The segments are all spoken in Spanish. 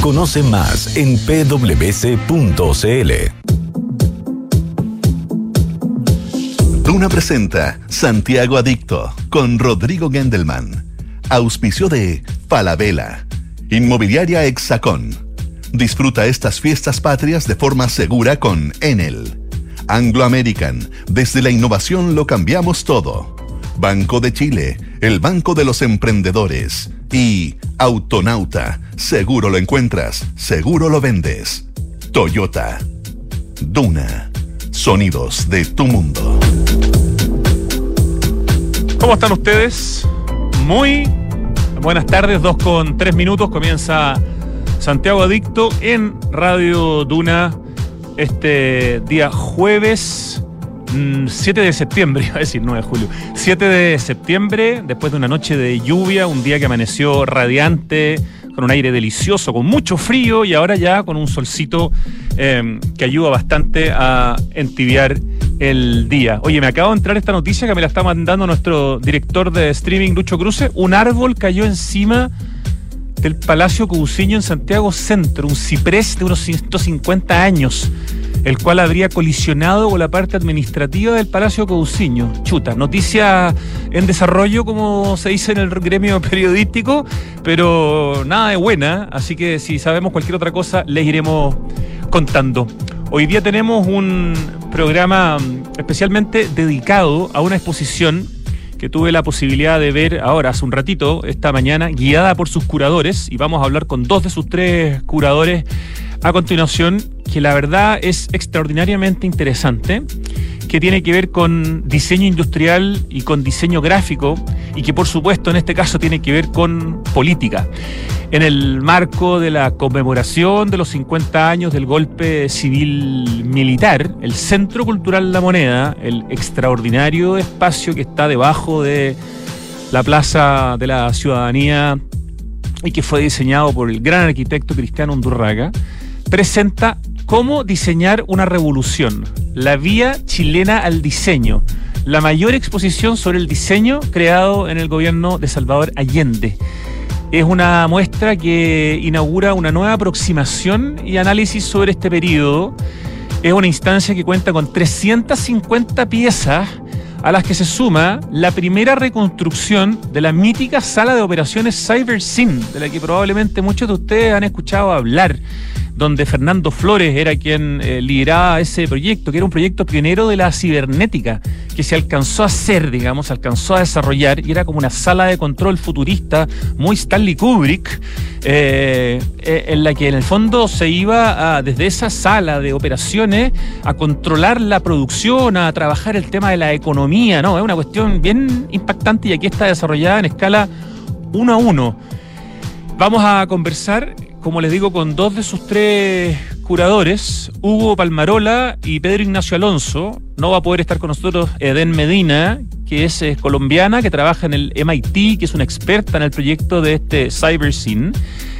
Conoce más en pwc.cl. Duna presenta Santiago Adicto con Rodrigo Gendelman. Auspicio de Falabella. Inmobiliaria Hexacón. Disfruta estas fiestas patrias de forma segura con Enel. Anglo American. Desde la innovación lo cambiamos todo. Banco de Chile. El Banco de los Emprendedores. Y Autonauta. Seguro lo encuentras. Seguro lo vendes. Toyota. Duna. Sonidos de tu mundo. ¿Cómo están ustedes? Muy buenas tardes, dos con tres minutos. Comienza Santiago Adicto en Radio Duna este día jueves 7 mm, de septiembre, iba a decir 9 de julio. 7 de septiembre, después de una noche de lluvia, un día que amaneció radiante, con un aire delicioso, con mucho frío y ahora ya con un solcito em, que ayuda bastante a entibiar el día. Oye, me acabo de entrar esta noticia que me la está mandando nuestro director de streaming, Lucho Cruce. Un árbol cayó encima del Palacio Cousiño en Santiago Centro, un ciprés de unos 150 años el cual habría colisionado con la parte administrativa del Palacio Cousiño. Chuta, noticia en desarrollo, como se dice en el gremio periodístico, pero nada de buena, así que si sabemos cualquier otra cosa, les iremos contando. Hoy día tenemos un programa especialmente dedicado a una exposición que tuve la posibilidad de ver ahora, hace un ratito, esta mañana, guiada por sus curadores, y vamos a hablar con dos de sus tres curadores a continuación, que la verdad es extraordinariamente interesante, que tiene que ver con diseño industrial y con diseño gráfico, y que por supuesto en este caso tiene que ver con política. En el marco de la conmemoración de los 50 años del golpe civil militar, el Centro Cultural La Moneda, el extraordinario espacio que está debajo de la Plaza de la Ciudadanía y que fue diseñado por el gran arquitecto Cristiano Undurraga, presenta cómo diseñar una revolución, la vía chilena al diseño, la mayor exposición sobre el diseño creado en el gobierno de Salvador Allende. Es una muestra que inaugura una nueva aproximación y análisis sobre este periodo. Es una instancia que cuenta con 350 piezas a las que se suma la primera reconstrucción de la mítica sala de operaciones CyberSyn, de la que probablemente muchos de ustedes han escuchado hablar donde Fernando Flores era quien eh, lideraba ese proyecto, que era un proyecto pionero de la cibernética, que se alcanzó a hacer, digamos, alcanzó a desarrollar, y era como una sala de control futurista muy Stanley Kubrick, eh, eh, en la que en el fondo se iba desde esa sala de operaciones a controlar la producción, a trabajar el tema de la economía, ¿no? Es una cuestión bien impactante y aquí está desarrollada en escala uno a uno. Vamos a conversar como les digo, con dos de sus tres curadores, Hugo Palmarola y Pedro Ignacio Alonso. No va a poder estar con nosotros Eden Medina, que es, colombiana, que trabaja en el MIT, que es una experta en el proyecto de este CyberSyn.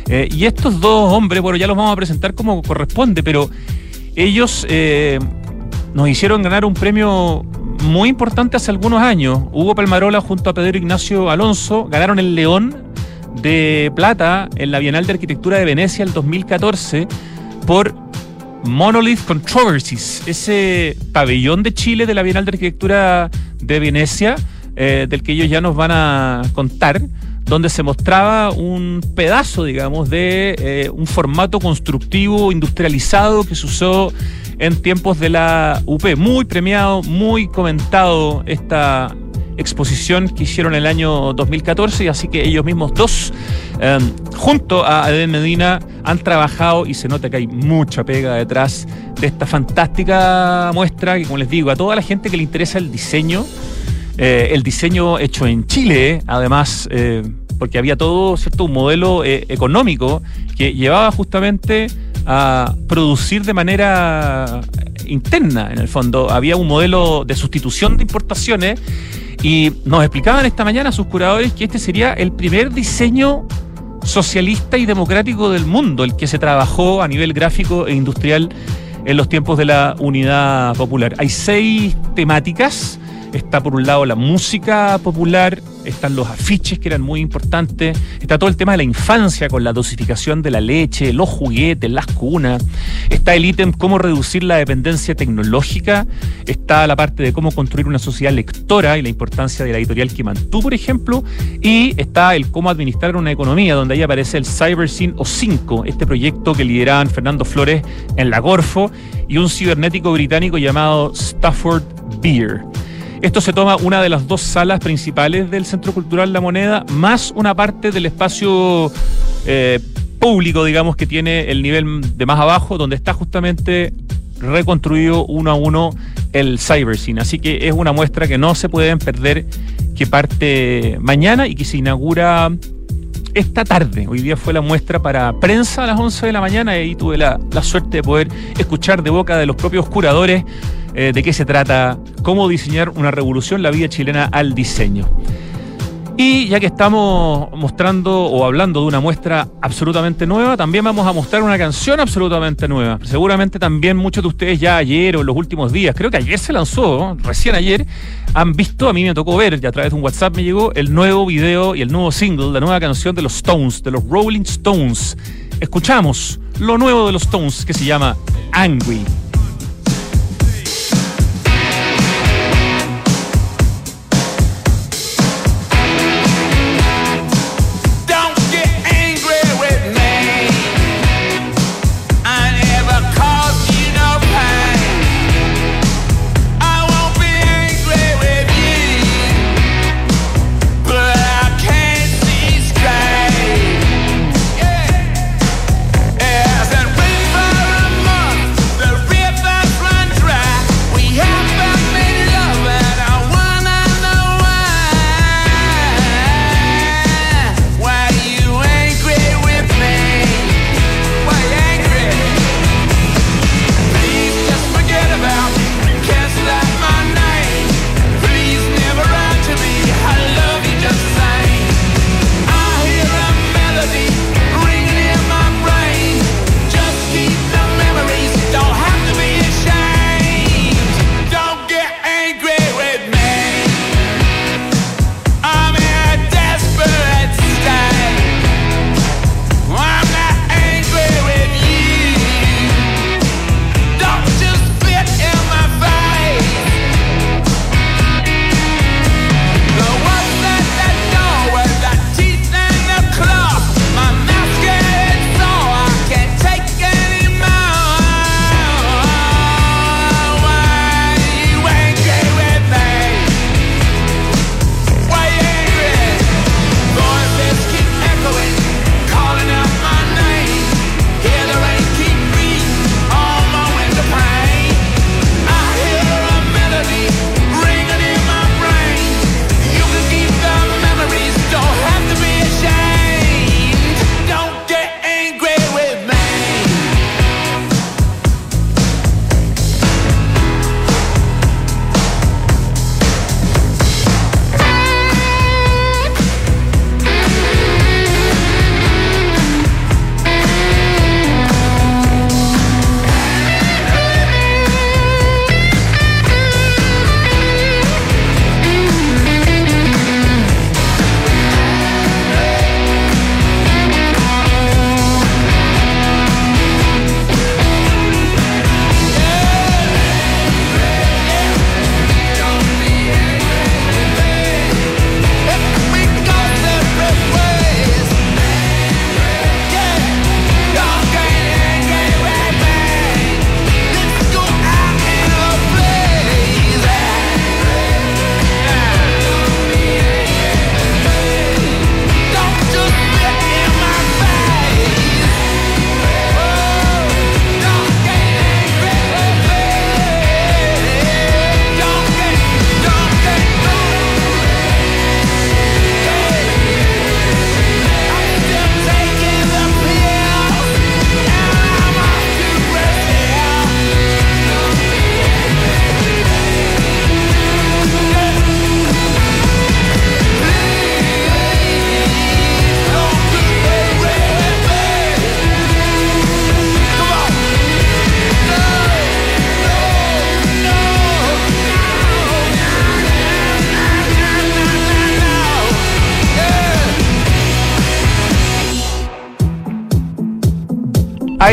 Eh, y estos dos hombres, bueno, ya los vamos a presentar como corresponde, pero ellos eh, nos hicieron ganar un premio muy importante hace algunos años. Hugo Palmarola junto a Pedro Ignacio Alonso ganaron el León de plata en la Bienal de Arquitectura de Venecia el 2014 por Monolith Controversies, ese pabellón de Chile de la Bienal de Arquitectura de Venecia, eh, del que ellos ya nos van a contar, donde se mostraba un pedazo, digamos, de eh, un formato constructivo industrializado que se usó en tiempos de la UP. Muy premiado, muy comentado esta exposición que hicieron el año 2014 y así que ellos mismos dos, em, junto a Eden Medina, han trabajado y se nota que hay mucha pega detrás de esta fantástica muestra que, como les digo, a toda la gente que le interesa el diseño, eh, el diseño hecho en Chile, además, eh, porque había todo, ¿cierto?, un modelo eh, económico que llevaba justamente a producir de manera interna, en el fondo. Había un modelo de sustitución de importaciones y nos explicaban esta mañana sus curadores que este sería el primer diseño socialista y democrático del mundo, el que se trabajó a nivel gráfico e industrial en los tiempos de la unidad popular. Hay seis temáticas. Está por un lado la música popular, están los afiches que eran muy importantes, está todo el tema de la infancia con la dosificación de la leche, los juguetes, las cunas, está el ítem cómo reducir la dependencia tecnológica, está la parte de cómo construir una sociedad lectora y la importancia de la editorial que mantuvo, por ejemplo, y está el cómo administrar una economía, donde ahí aparece el CyberSyn O5, este proyecto que lideraban Fernando Flores en la Gorfo y un cibernético británico llamado Stafford Beer. Esto se toma una de las dos salas principales del Centro Cultural La Moneda, más una parte del espacio eh, público, digamos, que tiene el nivel de más abajo, donde está justamente reconstruido uno a uno el CyberScene. Así que es una muestra que no se pueden perder, que parte mañana y que se inaugura esta tarde. Hoy día fue la muestra para prensa a las 11 de la mañana y tuve la, suerte de poder escuchar de boca de los propios curadores eh, de qué se trata, cómo diseñar una revolución, la vida chilena al diseño. Y ya que estamos mostrando o hablando de una muestra absolutamente nueva, también vamos a mostrar una canción absolutamente nueva. Seguramente también muchos de ustedes ya ayer o en los últimos días, creo que ayer se lanzó, recién ayer, han visto, a mí me tocó ver, ya a través de un WhatsApp me llegó, el nuevo video y el nuevo single, la nueva canción de los Stones, de los Rolling Stones. Escuchamos lo nuevo de los Stones que se llama Angry.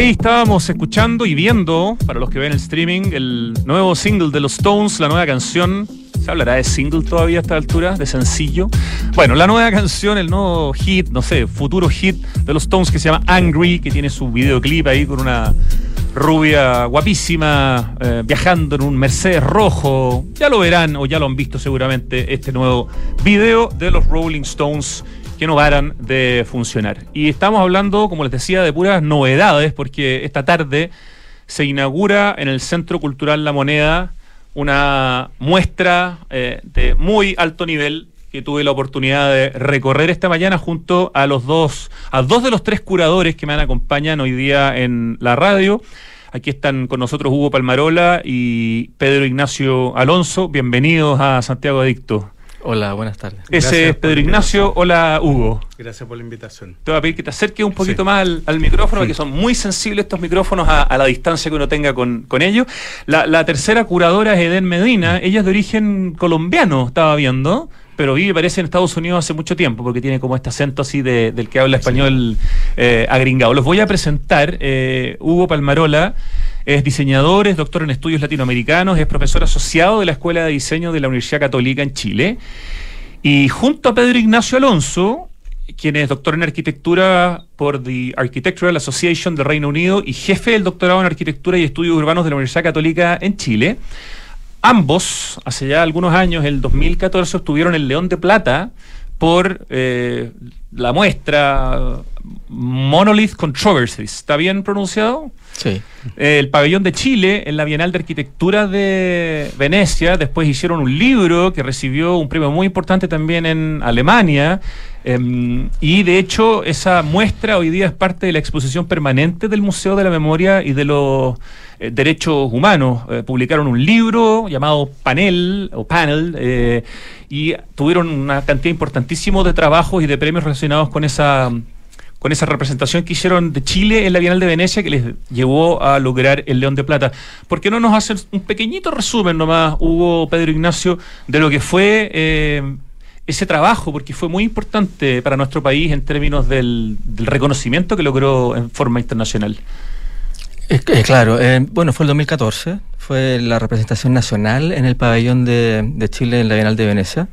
Estábamos escuchando y viendo, para los que ven el streaming, el nuevo single de los Stones, la nueva canción. ¿Se hablará de single todavía a esta altura? ¿De sencillo? Bueno, la nueva canción, el nuevo hit, no sé, futuro hit de los Stones que se llama Angry, que tiene su videoclip ahí con una rubia guapísima eh, viajando en un Mercedes rojo. Ya lo verán o ya lo han visto seguramente este nuevo video de los Rolling Stones que no paran de funcionar. Y estamos hablando, como les decía, de puras novedades porque esta tarde se inaugura en el Centro Cultural La Moneda una muestra eh, de muy alto nivel que tuve la oportunidad de recorrer esta mañana junto a los dos, a dos de los tres curadores que me acompañan hoy día en la radio. Aquí están con nosotros Hugo Palmarola y Pedro Ignacio Alonso. Bienvenidos a Santiago Adicto. Hola, buenas tardes. Ese es Pedro Ignacio. Hola, Hugo. Gracias por la invitación. Te voy a pedir que te acerques un poquito más al, micrófono, porque son muy sensibles estos micrófonos a, la distancia que uno tenga con, ellos. La, tercera curadora es Eden Medina. Ella es de origen colombiano, estaba viendo pero vive, parece, en Estados Unidos hace mucho tiempo, porque tiene como este acento así del que habla español eh, agringado. Los voy a presentar. Eh, Hugo Palmarola es diseñador, es doctor en estudios latinoamericanos, es profesor asociado de la Escuela de Diseño de la Universidad Católica en Chile. Y junto a Pedro Ignacio Alonso, quien es doctor en arquitectura por The Architectural Association del Reino Unido y jefe del doctorado en arquitectura y estudios urbanos de la Universidad Católica en Chile. Ambos, hace ya algunos años, el 2014, obtuvieron el León de Plata por eh, la muestra Monolith Controversies. ¿Está bien pronunciado? Eh, el pabellón de Chile en la Bienal de Arquitectura de Venecia. Después hicieron un libro que recibió un premio muy importante también en Alemania. Em, y de hecho, esa muestra hoy día es parte de la exposición permanente del Museo de la Memoria y de los eh, Derechos Humanos. Eh, publicaron un libro llamado Panel o Panel y tuvieron una cantidad importantísima de trabajos y de premios relacionados con esa con esa representación que hicieron de Chile en la Bienal de Venecia que les llevó a lograr el León de Plata. ¿Por qué no nos hacen un pequeñito resumen nomás, Hugo, Pedro Ignacio, de lo que fue eh, ese trabajo? Porque fue muy importante para nuestro país en términos del, reconocimiento que logró en forma internacional. claro, eh, bueno, fue el 2014, fue la representación nacional en el pabellón de, de Chile en la Bienal de Venecia.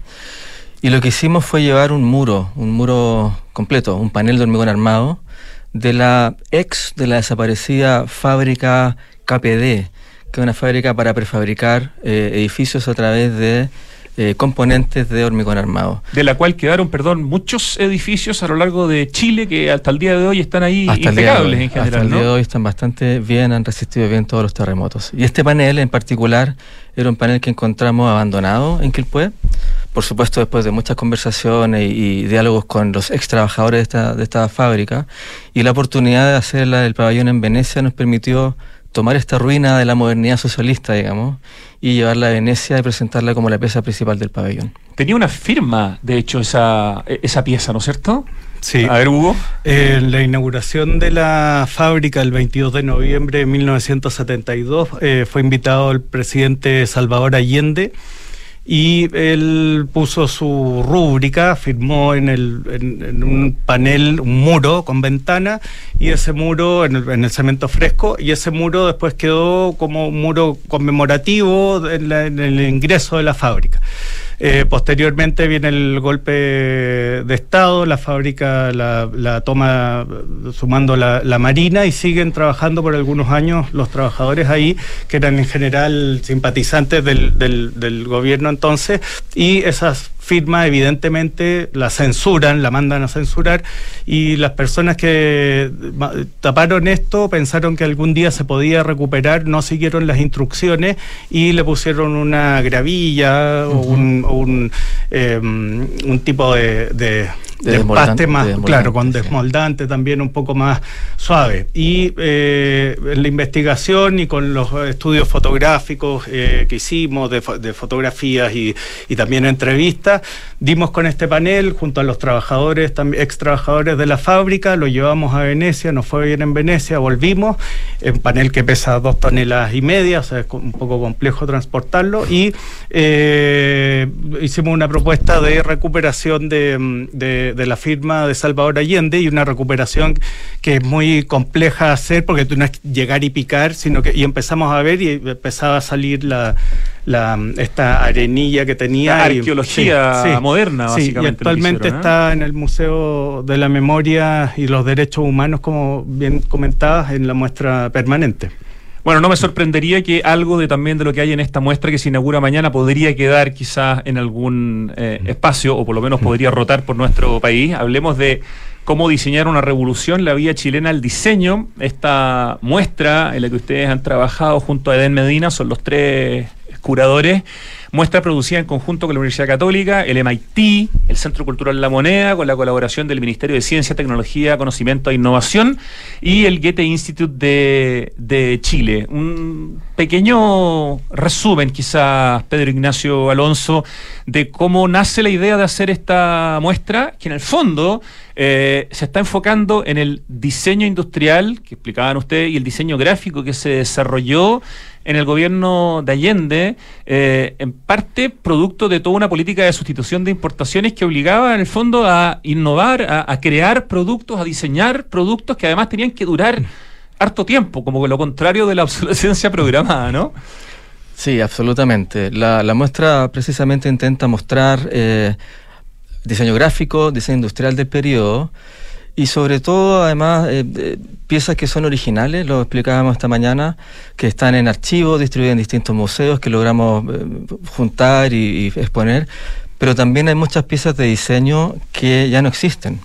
Y lo que hicimos fue llevar un muro, un muro completo, un panel de hormigón armado, de la ex de la desaparecida fábrica KPD, que es una fábrica para prefabricar eh, edificios a través de eh, componentes de hormigón armado. De la cual quedaron, perdón, muchos edificios a lo largo de Chile que hasta el día de hoy están ahí impecables en general. Hasta el día de hoy están bastante bien, han resistido bien todos los terremotos. Y este panel en particular era un panel que encontramos abandonado en Quilpué. Por supuesto, después de muchas conversaciones y, diálogos con los ex trabajadores de esta, de esta fábrica, y la oportunidad de hacerla del pabellón en Venecia nos permitió tomar esta ruina de la modernidad socialista, digamos, y llevarla a Venecia y presentarla como la pieza principal del pabellón. Tenía una firma, de hecho, esa, esa pieza, ¿no es cierto? Sí. A ver, Hugo. En la inauguración de la fábrica el 22 de noviembre de 1972 eh, fue invitado el presidente Salvador Allende y él puso su rúbrica, firmó en, el, en, un panel, un muro con ventana, y ese muro en el, en el, cemento fresco, y ese muro después quedó como un muro conmemorativo en el ingreso de la fábrica. Eh, posteriormente viene el golpe de Estado, la fábrica la, toma sumando la, Marina y siguen trabajando por algunos años los trabajadores ahí, que eran en general simpatizantes del, del gobierno entonces, y esas firma, evidentemente la censuran, la mandan a censurar y las personas que taparon esto pensaron que algún día se podía recuperar, no siguieron las instrucciones y le pusieron una gravilla o un, em, un, tipo de, de, empaste más, claro, con desmoldante también un poco más suave. Y eh, en la investigación y con los estudios fotográficos eh, que hicimos de, de fotografías y, y también entrevistas, dimos con este panel junto a los trabajadores, ex trabajadores de la fábrica, lo llevamos a Venecia, nos fue bien en Venecia, volvimos, un panel que pesa dos toneladas y media, o sea, es un poco complejo transportarlo, y eh, hicimos una propuesta de recuperación de, de, la firma de Salvador Allende y una recuperación que es muy compleja hacer porque tú no es llegar y picar, sino que y empezamos a ver y empezaba a salir la la, esta arenilla que tenía. La arqueología moderna, básicamente. y actualmente ¿eh? está en el Museo de la Memoria y los Derechos Humanos, como bien comentabas, en la muestra permanente. Bueno, no me sorprendería que algo de también de lo que hay en esta muestra que se inaugura mañana podría quedar quizás en algún eh, espacio o por lo menos podría rotar por nuestro país. Hablemos de cómo diseñar una revolución, la vía chilena al diseño. Esta muestra en la que ustedes han trabajado junto a Eden Medina son los tres curadores. Muestra producida en conjunto con la Universidad Católica, el MIT, el Centro Cultural La Moneda, con la colaboración del Ministerio de Ciencia, Tecnología, Conocimiento e Innovación y el Goethe Institute de, Chile. Un pequeño resumen, quizás, Pedro Ignacio Alonso, de cómo nace la idea de hacer esta muestra, que en el fondo eh, se está enfocando en el diseño industrial, que explicaban ustedes, y el diseño gráfico que se desarrolló en el gobierno de Allende, eh, en parte producto de toda una política de sustitución de importaciones que obligaba en el fondo a innovar, a, crear productos, a diseñar productos que además tenían que durar harto tiempo, como lo contrario de la obsolescencia programada, ¿no? Sí, absolutamente. La, muestra precisamente intenta mostrar eh, diseño gráfico, diseño industrial del periodo y sobre todo, además, eh, piezas que son originales, lo explicábamos esta mañana, que están en archivos, distribuidos en distintos museos, que logramos eh, juntar y exponer, pero también hay muchas piezas de diseño que ya no existen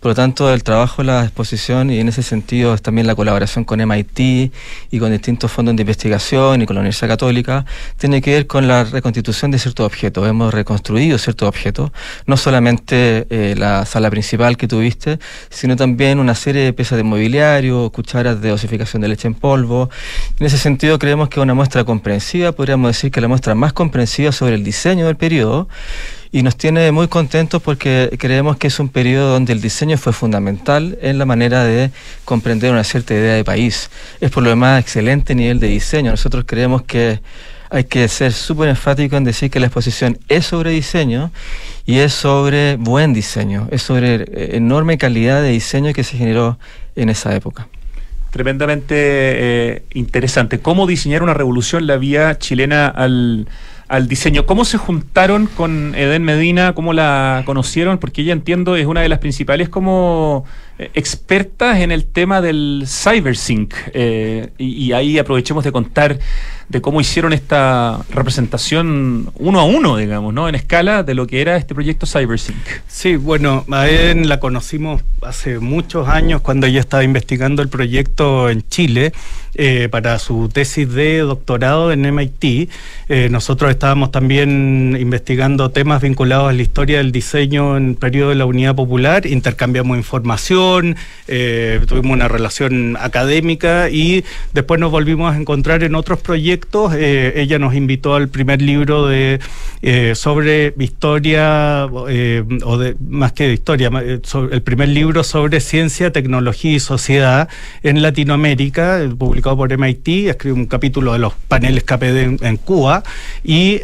por lo tanto, el trabajo la exposición y en ese sentido es también la colaboración con MIT y con distintos fondos de investigación y con la Universidad Católica tiene que ver con la reconstitución de ciertos objetos. Hemos reconstruido ciertos objetos, no solamente eh, la sala principal que tuviste, sino también una serie de piezas de mobiliario, cucharas de osificación de leche en polvo. En ese sentido creemos que una muestra comprensiva, podríamos decir que la muestra más comprensiva sobre el diseño del periodo y nos tiene muy contentos porque creemos que es un periodo donde el diseño fue fundamental en la manera de comprender una cierta idea de país. Es por lo demás excelente nivel de diseño. Nosotros creemos que hay que ser súper enfático en decir que la exposición es sobre diseño y es sobre buen diseño, es sobre enorme calidad de diseño que se generó en esa época tremendamente eh, interesante. ¿Cómo diseñar una revolución la vía chilena al, al diseño. ¿Cómo se juntaron con Eden Medina? ¿Cómo la conocieron? Porque ella entiendo es una de las principales como eh, expertas en el tema del CyberSync. Eh, y, ahí aprovechemos de contar de cómo hicieron esta representación uno a uno, digamos, ¿no? En escala de lo que era este proyecto CyberSync. Sí, bueno, a la conocimos hace muchos años cuando ella estaba investigando el proyecto en Chile eh, para su tesis de doctorado en MIT. nosotros estábamos también investigando temas vinculados a la historia del diseño en el periodo de la Unidad Popular, intercambiamos información eh, tuvimos una relación académica y después nos volvimos a encontrar en otros proyectos. Eh, ella nos invitó al primer libro de eh, sobre historia, o de, más que de historia, el primer libro sobre ciencia, tecnología y sociedad en Latinoamérica, publicado por MIT, escribe un capítulo de los paneles KPD en, Cuba. Y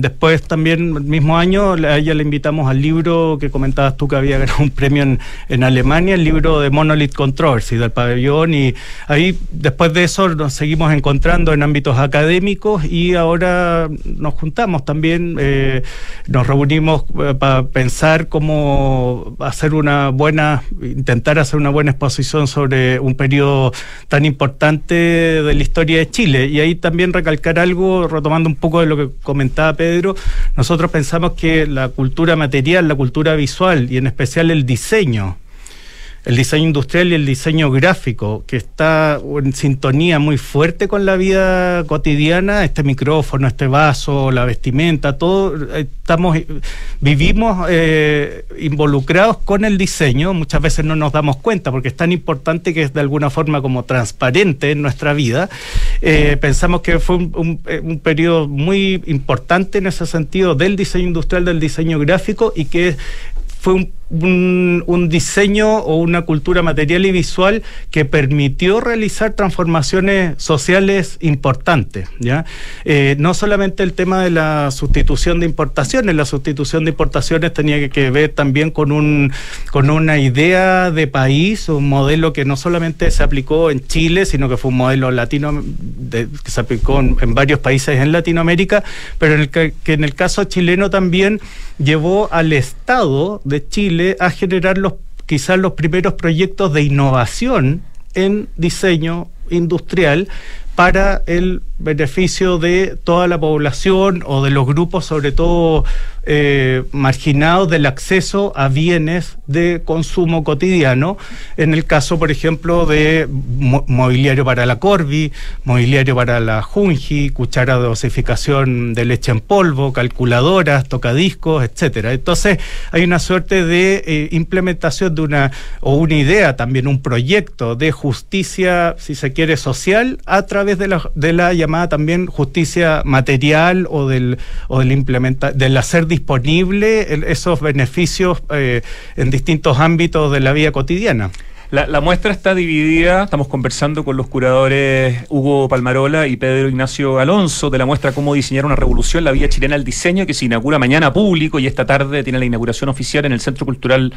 después también el mismo año a ella le invitamos al libro que comentabas tú que había ganado un premio en, en Alemania el libro de Monolith Controversy del pabellón. Y ahí después de eso nos seguimos encontrando en ámbitos académicos y ahora nos juntamos también, eh, nos reunimos eh, para pensar cómo hacer una buena, intentar hacer una buena exposición sobre un periodo tan importante de la historia de Chile. Y ahí también recalcar algo, retomando un poco de lo que comentaba Pedro, nosotros pensamos que la cultura material, la cultura visual y en especial el diseño, el diseño industrial y el diseño gráfico, que está en sintonía muy fuerte con la vida cotidiana, este micrófono, este vaso, la vestimenta, todo, estamos, vivimos eh, involucrados con el diseño, muchas veces no nos damos cuenta porque es tan importante que es de alguna forma como transparente en nuestra vida. Eh, pensamos que fue un, un, periodo muy importante en ese sentido del diseño industrial, del diseño gráfico y que fue un un, diseño o una cultura material y visual que permitió realizar transformaciones sociales importantes. ¿ya? Eh, no solamente el tema de la sustitución de importaciones, la sustitución de importaciones tenía que ver también con, un, con una idea de país, un modelo que no solamente se aplicó en Chile, sino que fue un modelo latino que se aplicó en, varios países en Latinoamérica, pero en el que en el caso chileno también llevó al Estado de Chile a generar los quizás los primeros proyectos de innovación en diseño industrial para el beneficio de toda la población o de los grupos, sobre todo eh, marginados del acceso a bienes de consumo cotidiano. En el caso, por ejemplo, de mobiliario para la Corby, mobiliario para la Junji, cuchara de dosificación de leche en polvo, calculadoras, tocadiscos, etcétera. Entonces, hay una suerte de eh, implementación de una o una idea, también un proyecto de justicia, si se quiere, social a través de la, de la llamada también justicia material o del o del implementa del hacer disponible esos beneficios eh, en distintos ámbitos de la vida cotidiana. La, muestra está dividida, estamos conversando con los curadores Hugo Palmarola y Pedro Ignacio Alonso de la muestra Cómo diseñar una revolución, la vía chilena al diseño, que se inaugura mañana público y esta tarde tiene la inauguración oficial en el Centro Cultural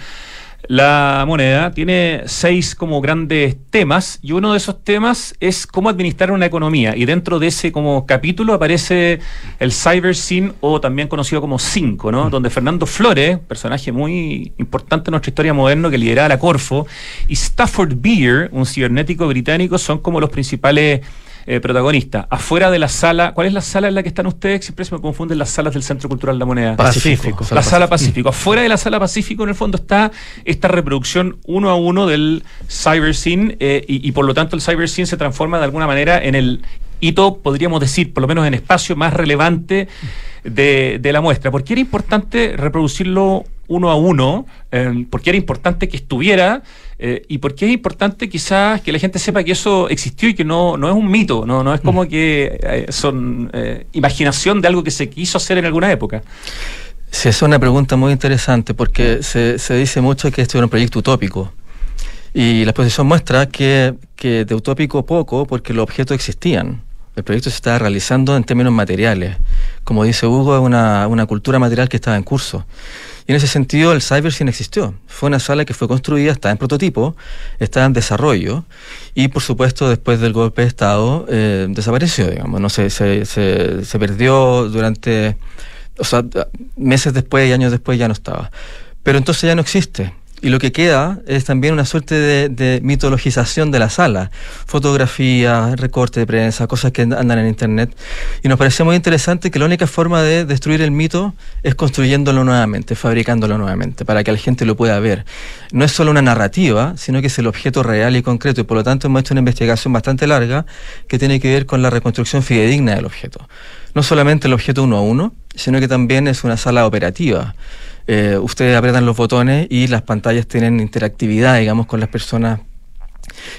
la moneda tiene seis como grandes temas y uno de esos temas es cómo administrar una economía y dentro de ese como capítulo aparece el Cyber Scene o también conocido como Cinco, ¿no? Mm. Donde Fernando Flores, personaje muy importante en nuestra historia moderna que lideraba la Corfo, y Stafford Beer, un cibernético británico, son como los principales eh, protagonista. Afuera de la sala, ¿cuál es la sala en la que están ustedes? Siempre se me confunden las salas del Centro Cultural de la Moneda. Pacífico. La sala Pacífico. Afuera de la sala Pacífico, en el fondo, está esta reproducción uno a uno del cyber scene eh, y, por lo tanto el cyber scene se transforma de alguna manera en el hito, podríamos decir, por lo menos en espacio más relevante de, de la muestra. ¿Por qué era importante reproducirlo uno a uno? Eh, ¿Por qué era importante que estuviera? Eh, ¿Y por qué es importante quizás que la gente sepa que eso existió y que no, no es un mito, no, no es como mm. que eh, son eh, imaginación de algo que se quiso hacer en alguna época? Sí, es una pregunta muy interesante porque se, se dice mucho que esto era un proyecto utópico. Y la exposición muestra que, que de utópico poco porque los objetos existían. El proyecto se estaba realizando en términos materiales. Como dice Hugo, es una, una cultura material que estaba en curso. Y en ese sentido el CyberScene existió. Fue una sala que fue construida, está en prototipo, está en desarrollo y por supuesto después del golpe de Estado eh, desapareció, digamos, no se, se, se, perdió durante, o sea, meses después y años después ya no estaba. Pero entonces ya no existe. Y lo que queda es también una suerte de, mitologización de la sala. Fotografías, recortes de prensa, cosas que andan en internet. Y nos parecía muy interesante que la única forma de destruir el mito es construyéndolo nuevamente, fabricándolo nuevamente, para que la gente lo pueda ver. No es solo una narrativa, sino que es el objeto real y concreto. Y por lo tanto hemos hecho una investigación bastante larga que tiene que ver con la reconstrucción fidedigna del objeto. No solamente el objeto uno a uno, sino que también es una sala operativa eh, ustedes apretan los botones y las pantallas tienen interactividad, digamos, con las personas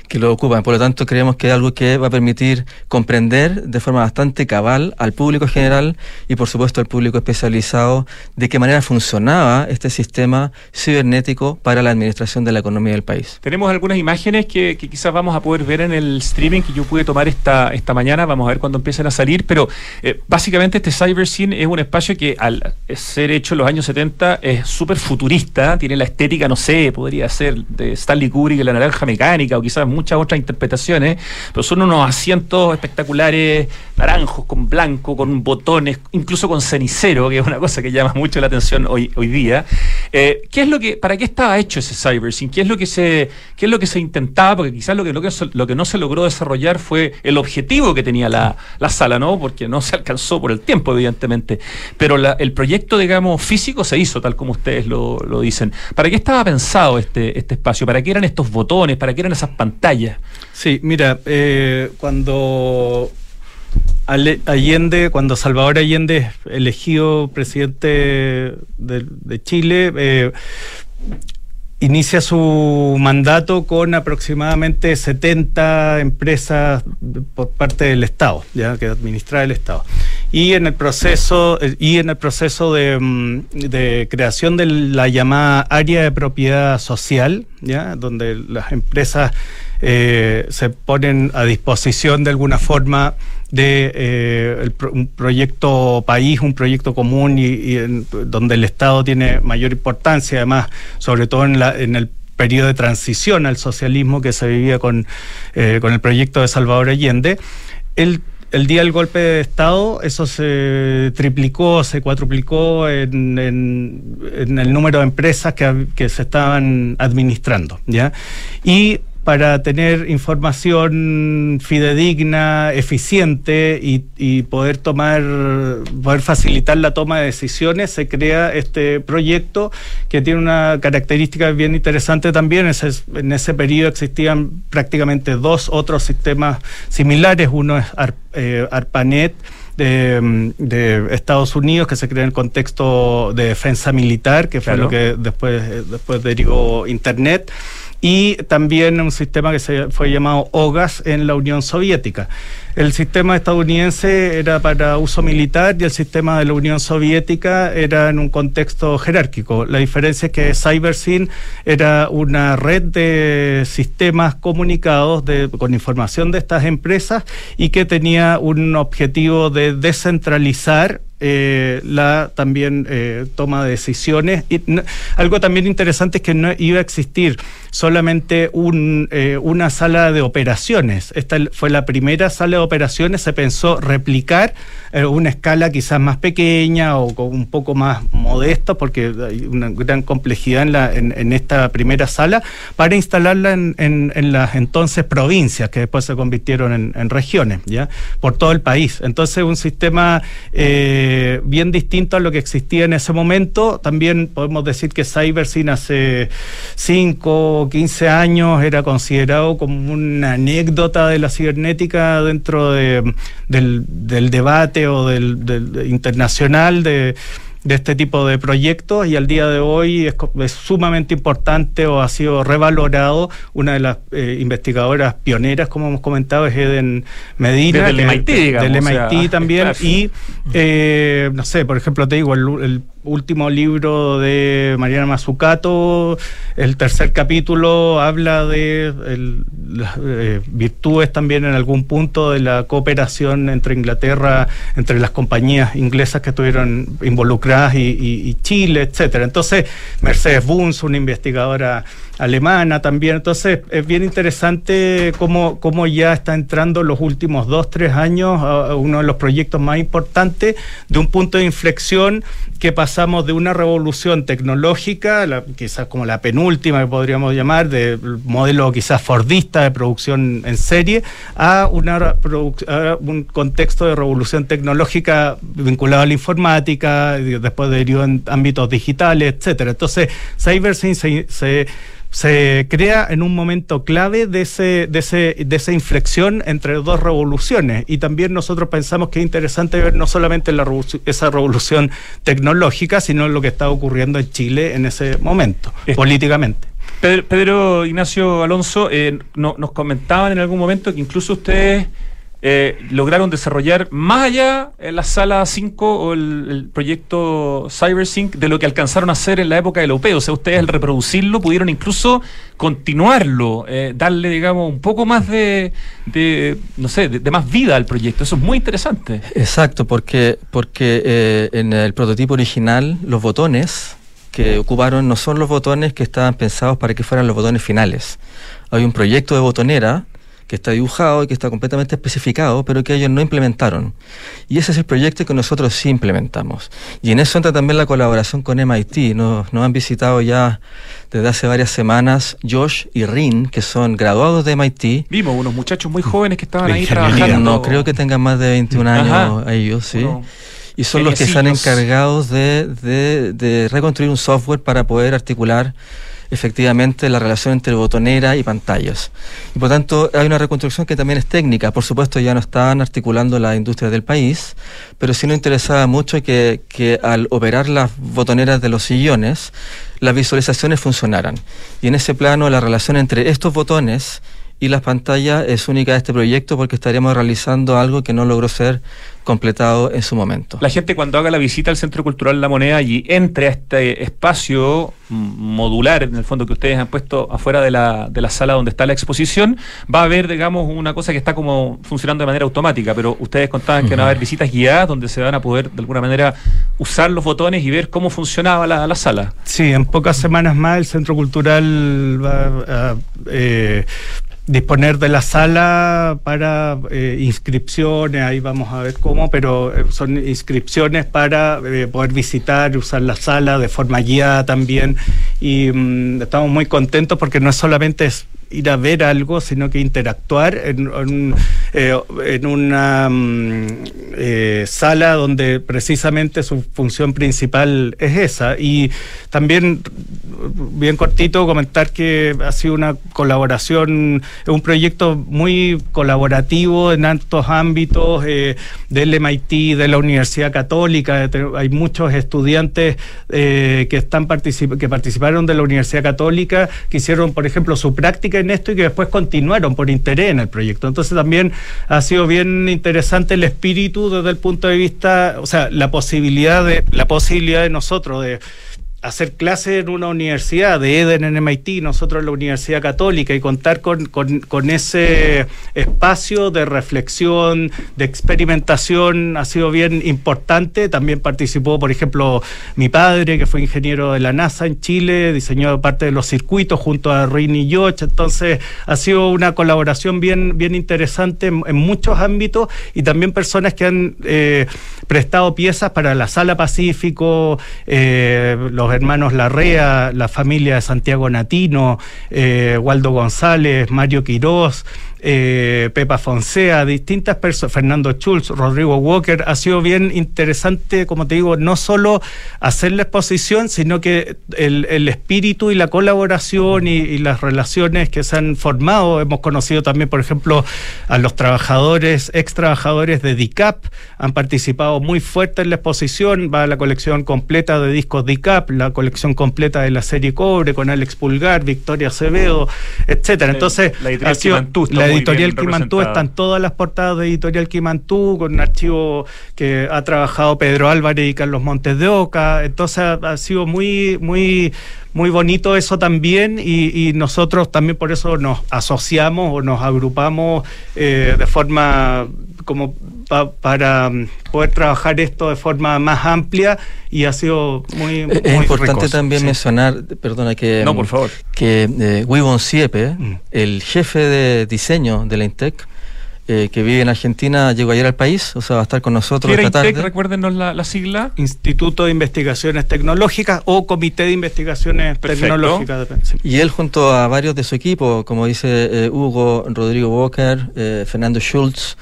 que lo ocupan. Por lo tanto, creemos que es algo que va a permitir comprender de forma bastante cabal al público general y, por supuesto, al público especializado de qué manera funcionaba este sistema cibernético para la administración de la economía del país. Tenemos algunas imágenes que, quizás vamos a poder ver en el streaming que yo pude tomar esta, esta mañana. Vamos a ver cuando empiecen a salir. Pero eh, básicamente este Cyber Scene es un espacio que al ser hecho en los años 70 es súper futurista. Tiene la estética, no sé, podría ser de Stanley Kubrick, la naranja mecánica quizás muchas otras interpretaciones, pero son unos asientos espectaculares, naranjos, con blanco, con botones, incluso con cenicero, que es una cosa que llama mucho la atención hoy, día. Eh, ¿Qué es lo que, para qué estaba hecho ese CyberSync? ¿Qué es lo que se, qué es lo que se intentaba? Porque quizás lo que, lo que, lo que no se logró desarrollar fue el objetivo que tenía la, sala, ¿no? Porque no se alcanzó por el tiempo, evidentemente. Pero el proyecto, digamos, físico se hizo, tal como ustedes lo, lo dicen. ¿Para qué estaba pensado este, este espacio? ¿Para qué eran estos botones? ¿Para qué eran esas pantalla. Sí, mira, eh, cuando Allende, cuando Salvador Allende elegido presidente de, Chile, eh, inicia su mandato con aproximadamente 70 empresas por parte del Estado, ya que administra el Estado. Y en el proceso, y en el proceso de, mm, creación de la llamada área de propiedad social, ya, donde las empresas eh, se ponen a disposición de alguna forma de eh, un proyecto país, un proyecto común y, donde el Estado tiene mayor importancia, además, sobre todo en, la, en el periodo de transición al socialismo que se vivía con, eh, con el proyecto de Salvador Allende. El, el día del golpe de Estado, eso se triplicó, se cuatruplicó en, en, el número de empresas que, que, se estaban administrando. ¿ya? Y para tener información fidedigna, eficiente y, poder tomar, poder facilitar la toma de decisiones, se crea este proyecto que tiene una característica bien interesante también. en ese periodo existían prácticamente dos otros sistemas similares. Uno es eh, ARPANET. De, Estados Unidos que se crea en el contexto de defensa militar, que fue lo que después, después derivó Internet y también un sistema que se fue llamado OGAS en la Unión Soviética. El sistema estadounidense era para uso militar y el sistema de la Unión Soviética era en un contexto jerárquico. La diferencia es que CyberSyn era una red de sistemas comunicados con información de estas empresas y que tenía un objetivo de descentralizar eh, la también eh, toma de decisiones. Y algo también interesante es que no iba a existir solamente eh, una sala de operaciones. Esta fue la primera sala de operaciones, se pensó replicar una escala quizás más pequeña o un poco más modesto, porque hay una gran complejidad en, esta primera sala, para instalarla en, las entonces provincias, que después se convirtieron en, regiones, ¿ya? Por todo el país. Entonces, un sistema... eh, bien distinto a lo que existía en ese momento. También podemos decir que CyberSyn hace 5 o 15 años era considerado como una anécdota de la cibernética dentro de, del, debate o del internacional de de este tipo de proyectos y al día de hoy es, sumamente importante o ha sido revalorado. Una de las eh, investigadoras pioneras, como hemos comentado, es Eden Medina. Del MIT, digamos, Del MIT también. Y, eh, no sé, por ejemplo, te digo, el último libro de Mariana Mazzucato, el tercer capítulo habla de las eh, virtudes también en algún punto de la cooperación entre Inglaterra, entre las compañías inglesas que estuvieron involucradas y, Chile, etcétera. Entonces, Mercedes Bunz, una investigadora alemana también. Entonces, es bien interesante cómo, cómo ya está entrando los últimos dos, tres años a uno de los proyectos más importantes de un punto de inflexión que pasamos de una revolución tecnológica, quizás como la penúltima que podríamos llamar, de modelo quizás fordista de producción en serie, a, una, un contexto de revolución tecnológica vinculado a la informática, después derivó en ámbitos digitales, etcétera. Entonces, CyberSyn se se crea en un momento clave de, ese, de, ese, de esa inflexión entre dos revoluciones. Y también nosotros pensamos que es interesante ver no solamente la esa revolución tecnológica, sino lo que está ocurriendo en Chile en ese momento, políticamente. Pedro, Ignacio Alonso, eh, nos comentaban en algún momento que incluso ustedes eh, lograron desarrollar más allá en la sala 5 o el, proyecto CyberSync de lo que alcanzaron a hacer en la época del OP. O sea, ustedes al reproducirlo pudieron incluso continuarlo, eh, darle, digamos, un poco más de, no sé, de, más vida al proyecto. Eso es muy interesante. Exacto, porque, porque eh, en el prototipo original los botones que ocuparon no son los botones que estaban pensados para que fueran los botones finales. Hay un proyecto de botonera que está dibujado y que está completamente especificado, pero que ellos no implementaron. Y ese es el proyecto que nosotros sí implementamos. Y en eso entra también la colaboración con MIT. Nos, nos han visitado ya desde hace varias semanas Josh y Rin, que son graduados de MIT. Vimos unos muchachos muy jóvenes que estaban ahí trabajando. No, creo que tengan más de 21 años ellos, sí. y son los que están encargados de, de, de reconstruir un software para poder articular efectivamente la relación entre botonera y pantallas. Y por tanto hay una reconstrucción que también es técnica. Por supuesto ya no están articulando la industria del país, pero sí nos interesaba mucho que, que al operar las botoneras de los sillones, las visualizaciones funcionaran. Y en ese plano la relación entre estos botones y las pantallas es única de este proyecto porque estaríamos realizando algo que no logró ser completado en su momento. La gente cuando haga la visita al Centro Cultural La Moneda y entre a este espacio modular, en el fondo que ustedes han puesto afuera de la, de la sala donde está la exposición, va a ver, digamos, una cosa que está como funcionando de manera automática, pero ustedes contaban que van a haber visitas guiadas donde se van a poder de alguna manera usar los botones y ver cómo funcionaba la, la sala. Sí, en pocas semanas más el Centro Cultural va a... Eh, disponer de la sala para eh, inscripciones, ahí vamos a ver cómo, pero eh, son inscripciones para eh, poder visitar, usar la sala de forma guiada también. Y mm, estamos muy contentos porque no solamente es ir a ver algo, sino que interactuar en, en, una mm, sala donde precisamente su función principal es esa. Y también bien cortito, comentar que ha sido una colaboración, un proyecto muy colaborativo en altos ámbitos eh, del MIT, de la Universidad Católica. Hay muchos estudiantes eh, que, están que participaron de la Universidad Católica, que hicieron, por ejemplo, su práctica en esto y que después continuaron por interés en el proyecto. Entonces también ha sido bien interesante el espíritu desde el punto de vista, o sea, la posibilidad de, la posibilidad de nosotros de hacer clases en una universidad, de Eden en MIT, nosotros en la Universidad Católica, y contar con, con, ese espacio de reflexión, de experimentación, ha sido bien importante. También participó, por ejemplo, mi padre, que fue ingeniero de la NASA en Chile, diseñó parte de los circuitos junto a Rini Yoch. Entonces, ha sido una colaboración bien, bien interesante en, muchos ámbitos y también personas que han eh, prestado piezas para la Sala Pacífico, eh, los hermanos Larrea, la familia de Santiago Natino, eh, Waldo González, Mario Quirós, eh, Pepa Fonsea, distintas personas, Fernando Schulz, Rodrigo Walker, ha sido bien interesante, como te digo, no solo hacer la exposición, sino que el, espíritu y la colaboración y, las relaciones que se han formado. Hemos conocido también, por ejemplo, a los trabajadores, ex trabajadores de DICAP, han participado muy fuerte en la exposición, va la colección completa de discos DICAP, la colección completa de la serie Cobre con Alex Pulgar, Victoria Acevedo, etcétera. Entonces, la ha sido, editorial Quimantú, están todas las portadas de editorial Quimantú, con un archivo que ha trabajado Pedro Álvarez y Carlos Montes de Oca. Entonces ha, sido muy, muy, muy bonito eso también y, nosotros también por eso nos asociamos o nos agrupamos eh, de forma como para mm, poder trabajar esto de forma más amplia y ha sido muy, es importante también mencionar perdona que no por favor. que eh, Wibon Siepe mm. el jefe de diseño de la Intec eh, que vive en Argentina, llegó ayer al país, o sea, va a estar con nosotros esta tarde. INTEC, recuérdenos la, sigla. Instituto de Investigaciones Tecnológicas o Comité de Investigaciones Tecnológicas. Y él junto a varios de su equipo, como dice eh, Hugo, Rodrigo Walker, Fernando Schultz,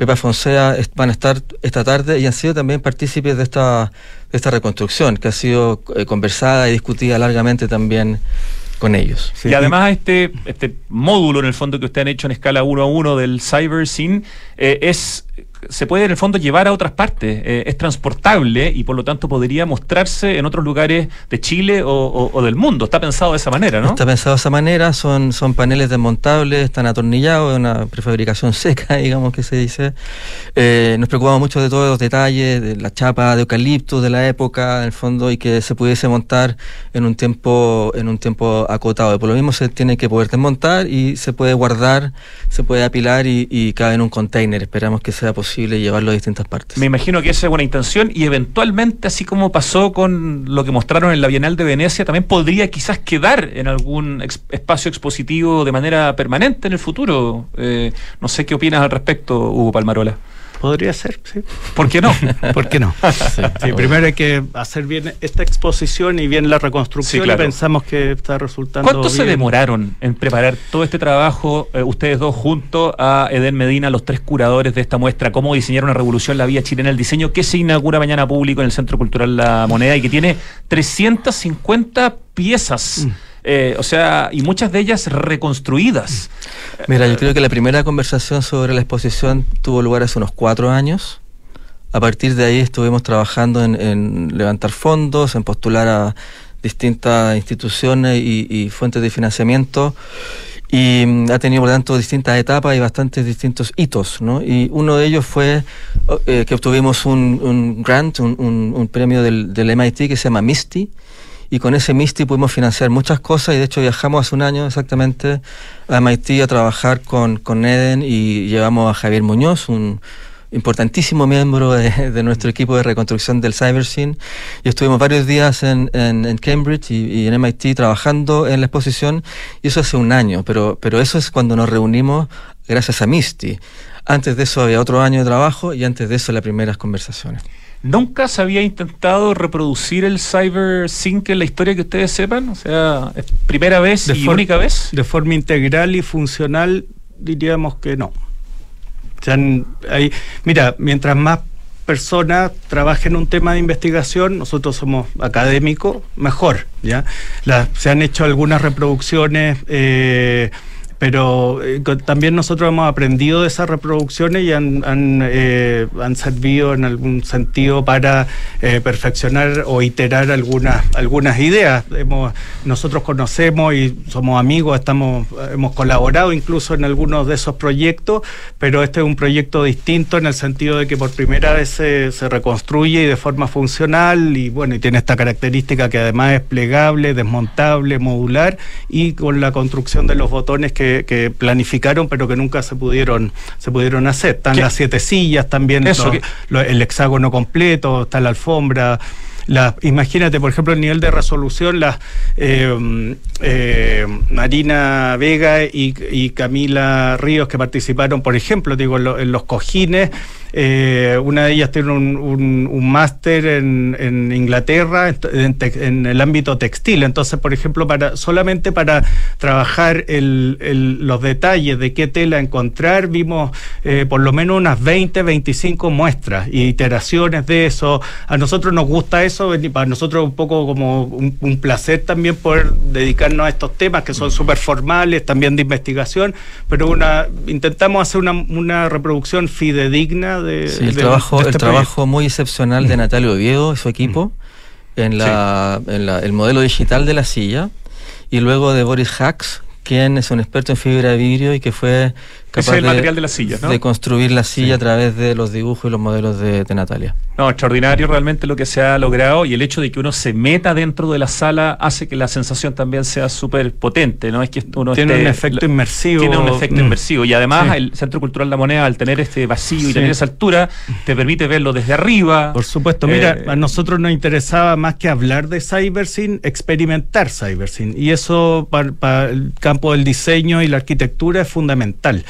Pepa Fonsea van a estar esta tarde y han sido también partícipes de esta, de esta reconstrucción que ha sido eh, conversada y discutida largamente también con ellos. Y además este, este módulo en el fondo que ustedes han hecho en escala 1 a 1 del Cyber Scene eh, es se puede en el fondo llevar a otras partes, eh, es transportable y por lo tanto podría mostrarse en otros lugares de Chile o, del mundo. Está pensado de esa manera, ¿no? Está pensado de esa manera, son, son paneles desmontables, están atornillados, una prefabricación seca, digamos que se dice. Eh, nos preocupamos mucho de todos los detalles, de la chapa de eucalipto de la época, en el fondo, y que se pudiese montar en un tiempo, en un tiempo acotado. Por lo mismo se tiene que poder desmontar y se puede guardar, se puede apilar y, y cabe en un container. Esperamos que sea posible posible llevarlo a distintas partes. Me imagino que esa es buena intención y eventualmente, así como pasó con lo que mostraron en la Bienal de Venecia, también podría quizás quedar en algún espacio expositivo de manera permanente en el futuro. Eh, no sé qué opinas al respecto, Hugo Palmarola. Podría ser, sí. ¿Por qué no? ¿Por qué no? Sí, primero hay que hacer bien esta exposición y bien la reconstrucción y pensamos que está resultando ¿Cuánto se demoraron en preparar todo este trabajo, eh, ustedes dos junto a Eden Medina, los tres curadores de esta muestra, cómo diseñar una revolución la vía chilena, el diseño que se inaugura mañana público en el Centro Cultural La Moneda y que tiene 350 piezas. Mm. Eh, o sea, y muchas de ellas reconstruidas. Mira, yo creo que la primera conversación sobre la exposición tuvo lugar hace unos cuatro años. A partir de ahí estuvimos trabajando en, levantar fondos, en postular a distintas instituciones y, fuentes de financiamiento y mm, ha tenido por tanto distintas etapas y bastantes distintos hitos, ¿no? Y uno de ellos fue eh, que obtuvimos un, grant, un, premio del, del, MIT que se llama MISTI, y con ese MISTI pudimos financiar muchas cosas y de hecho viajamos hace un año exactamente a MIT a trabajar con, con Eden y llevamos a Javier Muñoz, un importantísimo miembro de, nuestro equipo de reconstrucción del CyberScene y estuvimos varios días en, en, Cambridge y, en MIT trabajando en la exposición y eso hace un año, pero, pero eso es cuando nos reunimos gracias a Misty. Antes de eso había otro año de trabajo y antes de eso las primeras conversaciones. ¿Nunca se había intentado reproducir el CyberSync en la historia que ustedes sepan? O sea, ¿es primera vez y única vez? De forma integral y funcional, diríamos que no mira, mientras más personas trabajen un tema de investigación, nosotros somos académicos, mejor. ¿ya? se han hecho algunas reproducciones. Eh, pero eh, también nosotros hemos aprendido de esas reproducciones y han, han, eh, han servido en algún sentido para eh, perfeccionar o iterar algunas, algunas ideas. Hemos, nosotros conocemos y somos amigos, estamos, hemos colaborado incluso en algunos de esos proyectos, pero este es un proyecto distinto en el sentido de que por primera vez se, se reconstruye y de forma funcional y bueno, y tiene esta característica que además es plegable, desmontable, modular y con la construcción de los botones que que, planificaron pero que nunca se pudieron se pudieron hacer. Están las siete sillas también, el hexágono completo, está la alfombra. La, imagínate, por ejemplo, el nivel de resolución, las eh, eh, Marina Vega y, Camila Ríos que participaron, por ejemplo, digo, en los cojines, eh, una de ellas tiene un, un, máster en, en, Inglaterra en, el ámbito textil. Entonces, por ejemplo, para solamente para trabajar el, los detalles de qué tela encontrar, vimos eh, por lo menos unas 20, 25 muestras y iteraciones de eso. A nosotros nos gusta eso, para nosotros un poco como un, placer también poder dedicarnos a estos temas que son súper formales, también de investigación, pero una intentamos hacer una, una reproducción fidedigna el trabajo, este el trabajo muy excepcional de Natalia Oviedo y su equipo en, la, en la, el modelo digital de la silla y luego de Boris Hacks, quien es un experto en fibra de vidrio y que fue capaz de, material de, la silla, de construir la silla a través de los dibujos y los modelos de, Natalia. No, extraordinario realmente lo que se ha logrado y el hecho de que uno se meta dentro de la sala hace que la sensación también sea súper potente, ¿no? Es que uno tiene un efecto inmersivo. Tiene un efecto mm. inmersivo y además el Centro Cultural La Moneda al tener este vacío y tener esa altura te permite verlo desde arriba. Por supuesto, mira, eh, a nosotros nos interesaba más que hablar de CyberSyn, experimentar CyberSyn y eso para el campo del diseño y la arquitectura es fundamental.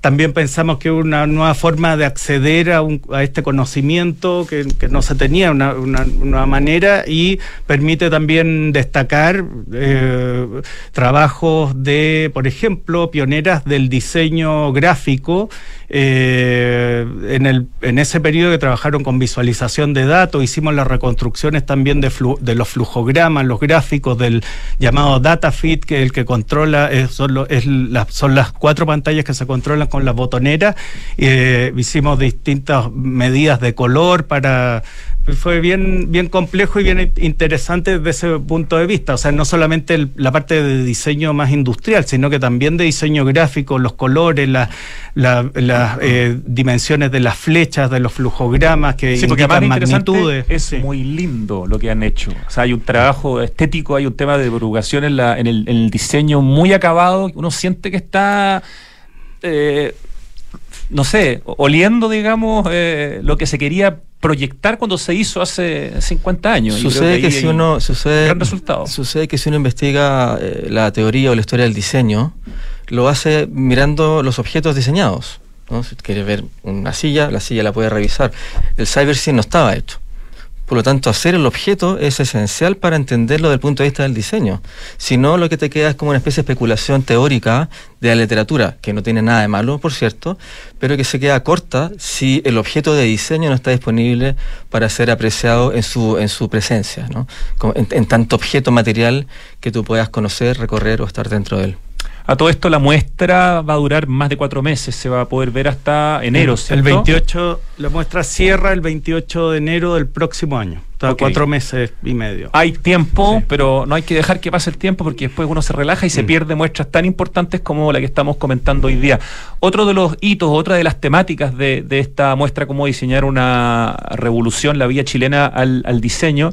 También pensamos que una nueva forma de acceder a, este conocimiento que, no se tenía, una, una, nueva manera, y permite también destacar eh, trabajos de, por ejemplo, pioneras del diseño gráfico eh, en, el, en ese periodo que trabajaron con visualización de datos, hicimos las reconstrucciones también de, de los flujogramas, los gráficos del llamado DataFit, que el que controla, son las cuatro pantallas que se controlan con las botoneras. Eh, hicimos distintas medidas de color para fue bien, bien complejo y bien interesante desde ese punto de vista. O sea, no solamente la parte de diseño más industrial, sino que también de diseño gráfico, los colores, las eh, dimensiones de las flechas, de los flujogramas que sí, indican magnitudes. Es muy lindo lo que han hecho. O sea, hay un trabajo estético, hay un tema de divulgación en, la, en, el, diseño muy acabado. Uno siente que está... Eh, no sé, oliendo, digamos, eh, lo que se quería proyectar cuando se hizo hace 50 años. Sucede que, si uno sucede, resultado. sucede que si uno investiga eh, la teoría o la historia del diseño, lo hace mirando los objetos diseñados. ¿no? Si quiere ver una silla, la silla la puede revisar. El CyberSyn no estaba hecho. Por lo tanto, hacer el objeto es esencial para entenderlo desde el punto de vista del diseño. Si no, lo que te queda es como una especie de especulación teórica de la literatura, que no tiene nada de malo, por cierto, pero que se queda corta si el objeto de diseño no está disponible para ser apreciado en su, en su presencia, ¿no? en, en tanto objeto material que tú puedas conocer, recorrer o estar dentro de él. A todo esto la muestra va a durar más de cuatro meses, se va a poder ver hasta enero. ¿cierto? El 28, la muestra cierra el 28 de enero del próximo año. Está okay. cuatro meses y medio. Hay tiempo, sí. pero no hay que dejar que pase el tiempo porque después uno se relaja y se mm. pierde muestras tan importantes como la que estamos comentando hoy día. Otro de los hitos, otra de las temáticas de, de esta muestra, cómo diseñar una revolución, la vía chilena al, al diseño,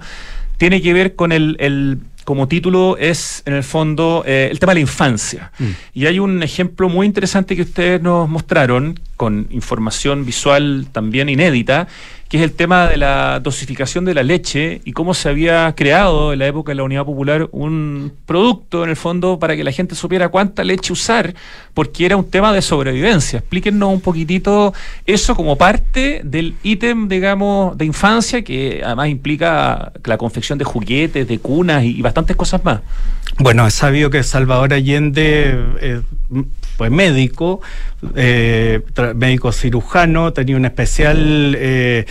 tiene que ver con el, el como título es, en el fondo, eh, el tema de la infancia. Mm. Y hay un ejemplo muy interesante que ustedes nos mostraron, con información visual también inédita, es el tema de la dosificación de la leche y cómo se había creado en la época de la Unidad Popular un producto, en el fondo, para que la gente supiera cuánta leche usar, porque era un tema de sobrevivencia. Explíquenos un poquitito eso como parte del ítem, digamos, de infancia, que además implica la confección de juguetes, de cunas y, y bastantes cosas más. Bueno, es sabido que Salvador Allende eh, fue médico, eh, médico cirujano, tenía un especial eh,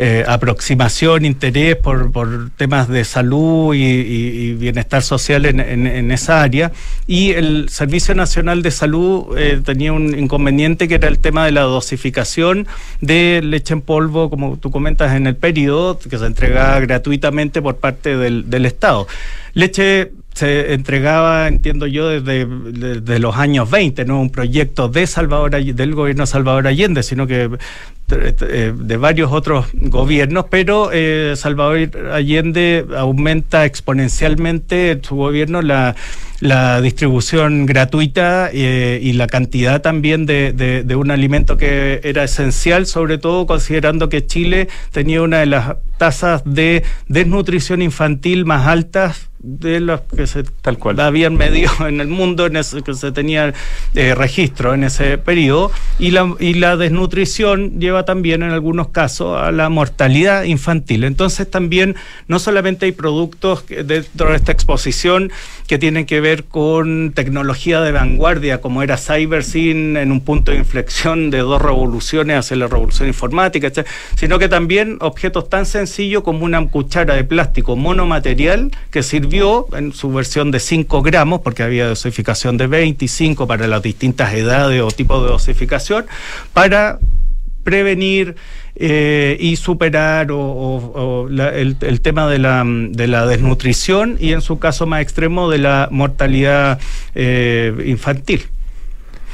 eh, aproximación, interés por, por, temas de salud y, bienestar social en, en, esa área. Y el Servicio Nacional de Salud tenía un inconveniente que era el tema de la dosificación de leche en polvo, como tú comentas, en el periodo, que se entregaba gratuitamente por parte del, del Estado. Leche se entregaba, entiendo yo, desde, los años 20, no un proyecto de Salvador del gobierno de Salvador Allende, sino que de, de varios otros gobiernos, pero eh, Salvador Allende aumenta exponencialmente en su gobierno la, la distribución gratuita eh, y la cantidad también de, de, un alimento que era esencial, sobre todo considerando que Chile tenía una de las tasas de desnutrición infantil más altas de las que se tal cual habían medido en el mundo en ese, que se tenía eh, registro en ese periodo y la, y la desnutrición lleva también en algunos casos a la mortalidad infantil entonces también no solamente hay productos dentro de esta exposición que tienen que ver con tecnología de vanguardia como era CyberSyn en un punto de inflexión de dos revoluciones hacia la revolución informática etc., sino que también objetos tan sencillos como una cuchara de plástico monomaterial que sirve en su versión de 5 gramos, porque había dosificación de 25 para las distintas edades o tipos de dosificación, para prevenir eh, y superar o, la, el, el, tema de la, de la, desnutrición y en su caso más extremo de la mortalidad eh, infantil.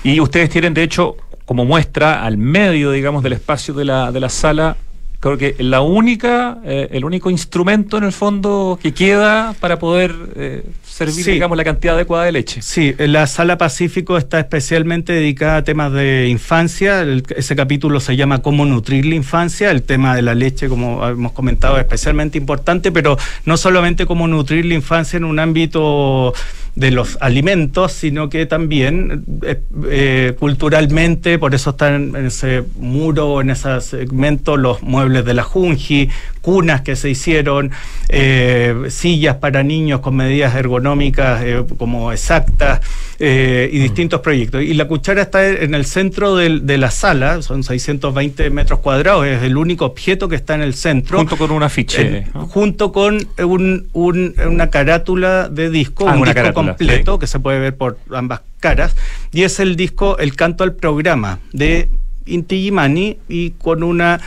Y ustedes tienen, de hecho, como muestra al medio, digamos, del espacio de la, de la sala, creo que la única, eh, el único instrumento en el fondo que queda para poder eh, servir, sí. digamos, la cantidad adecuada de leche. Sí, la sala Pacífico está especialmente dedicada a temas de infancia. El, ese capítulo se llama Cómo nutrir la infancia. El tema de la leche, como hemos comentado, es especialmente importante, pero no solamente cómo nutrir la infancia en un ámbito de los alimentos, sino que también eh, eh, culturalmente, por eso están en ese muro, en ese segmento, los muebles de la Junji, cunas que se hicieron, eh, sillas para niños con medidas ergonómicas eh, como exactas eh, y distintos proyectos. Y la cuchara está en el centro del, de la sala, son 620 metros cuadrados, es el único objeto que está en el centro. Junto con un afiche. ¿no? Junto con un, un, una carátula de disco, ah, un disco carátula, completo sí. que se puede ver por ambas caras, y es el disco El canto al programa de Inti Gimani y con una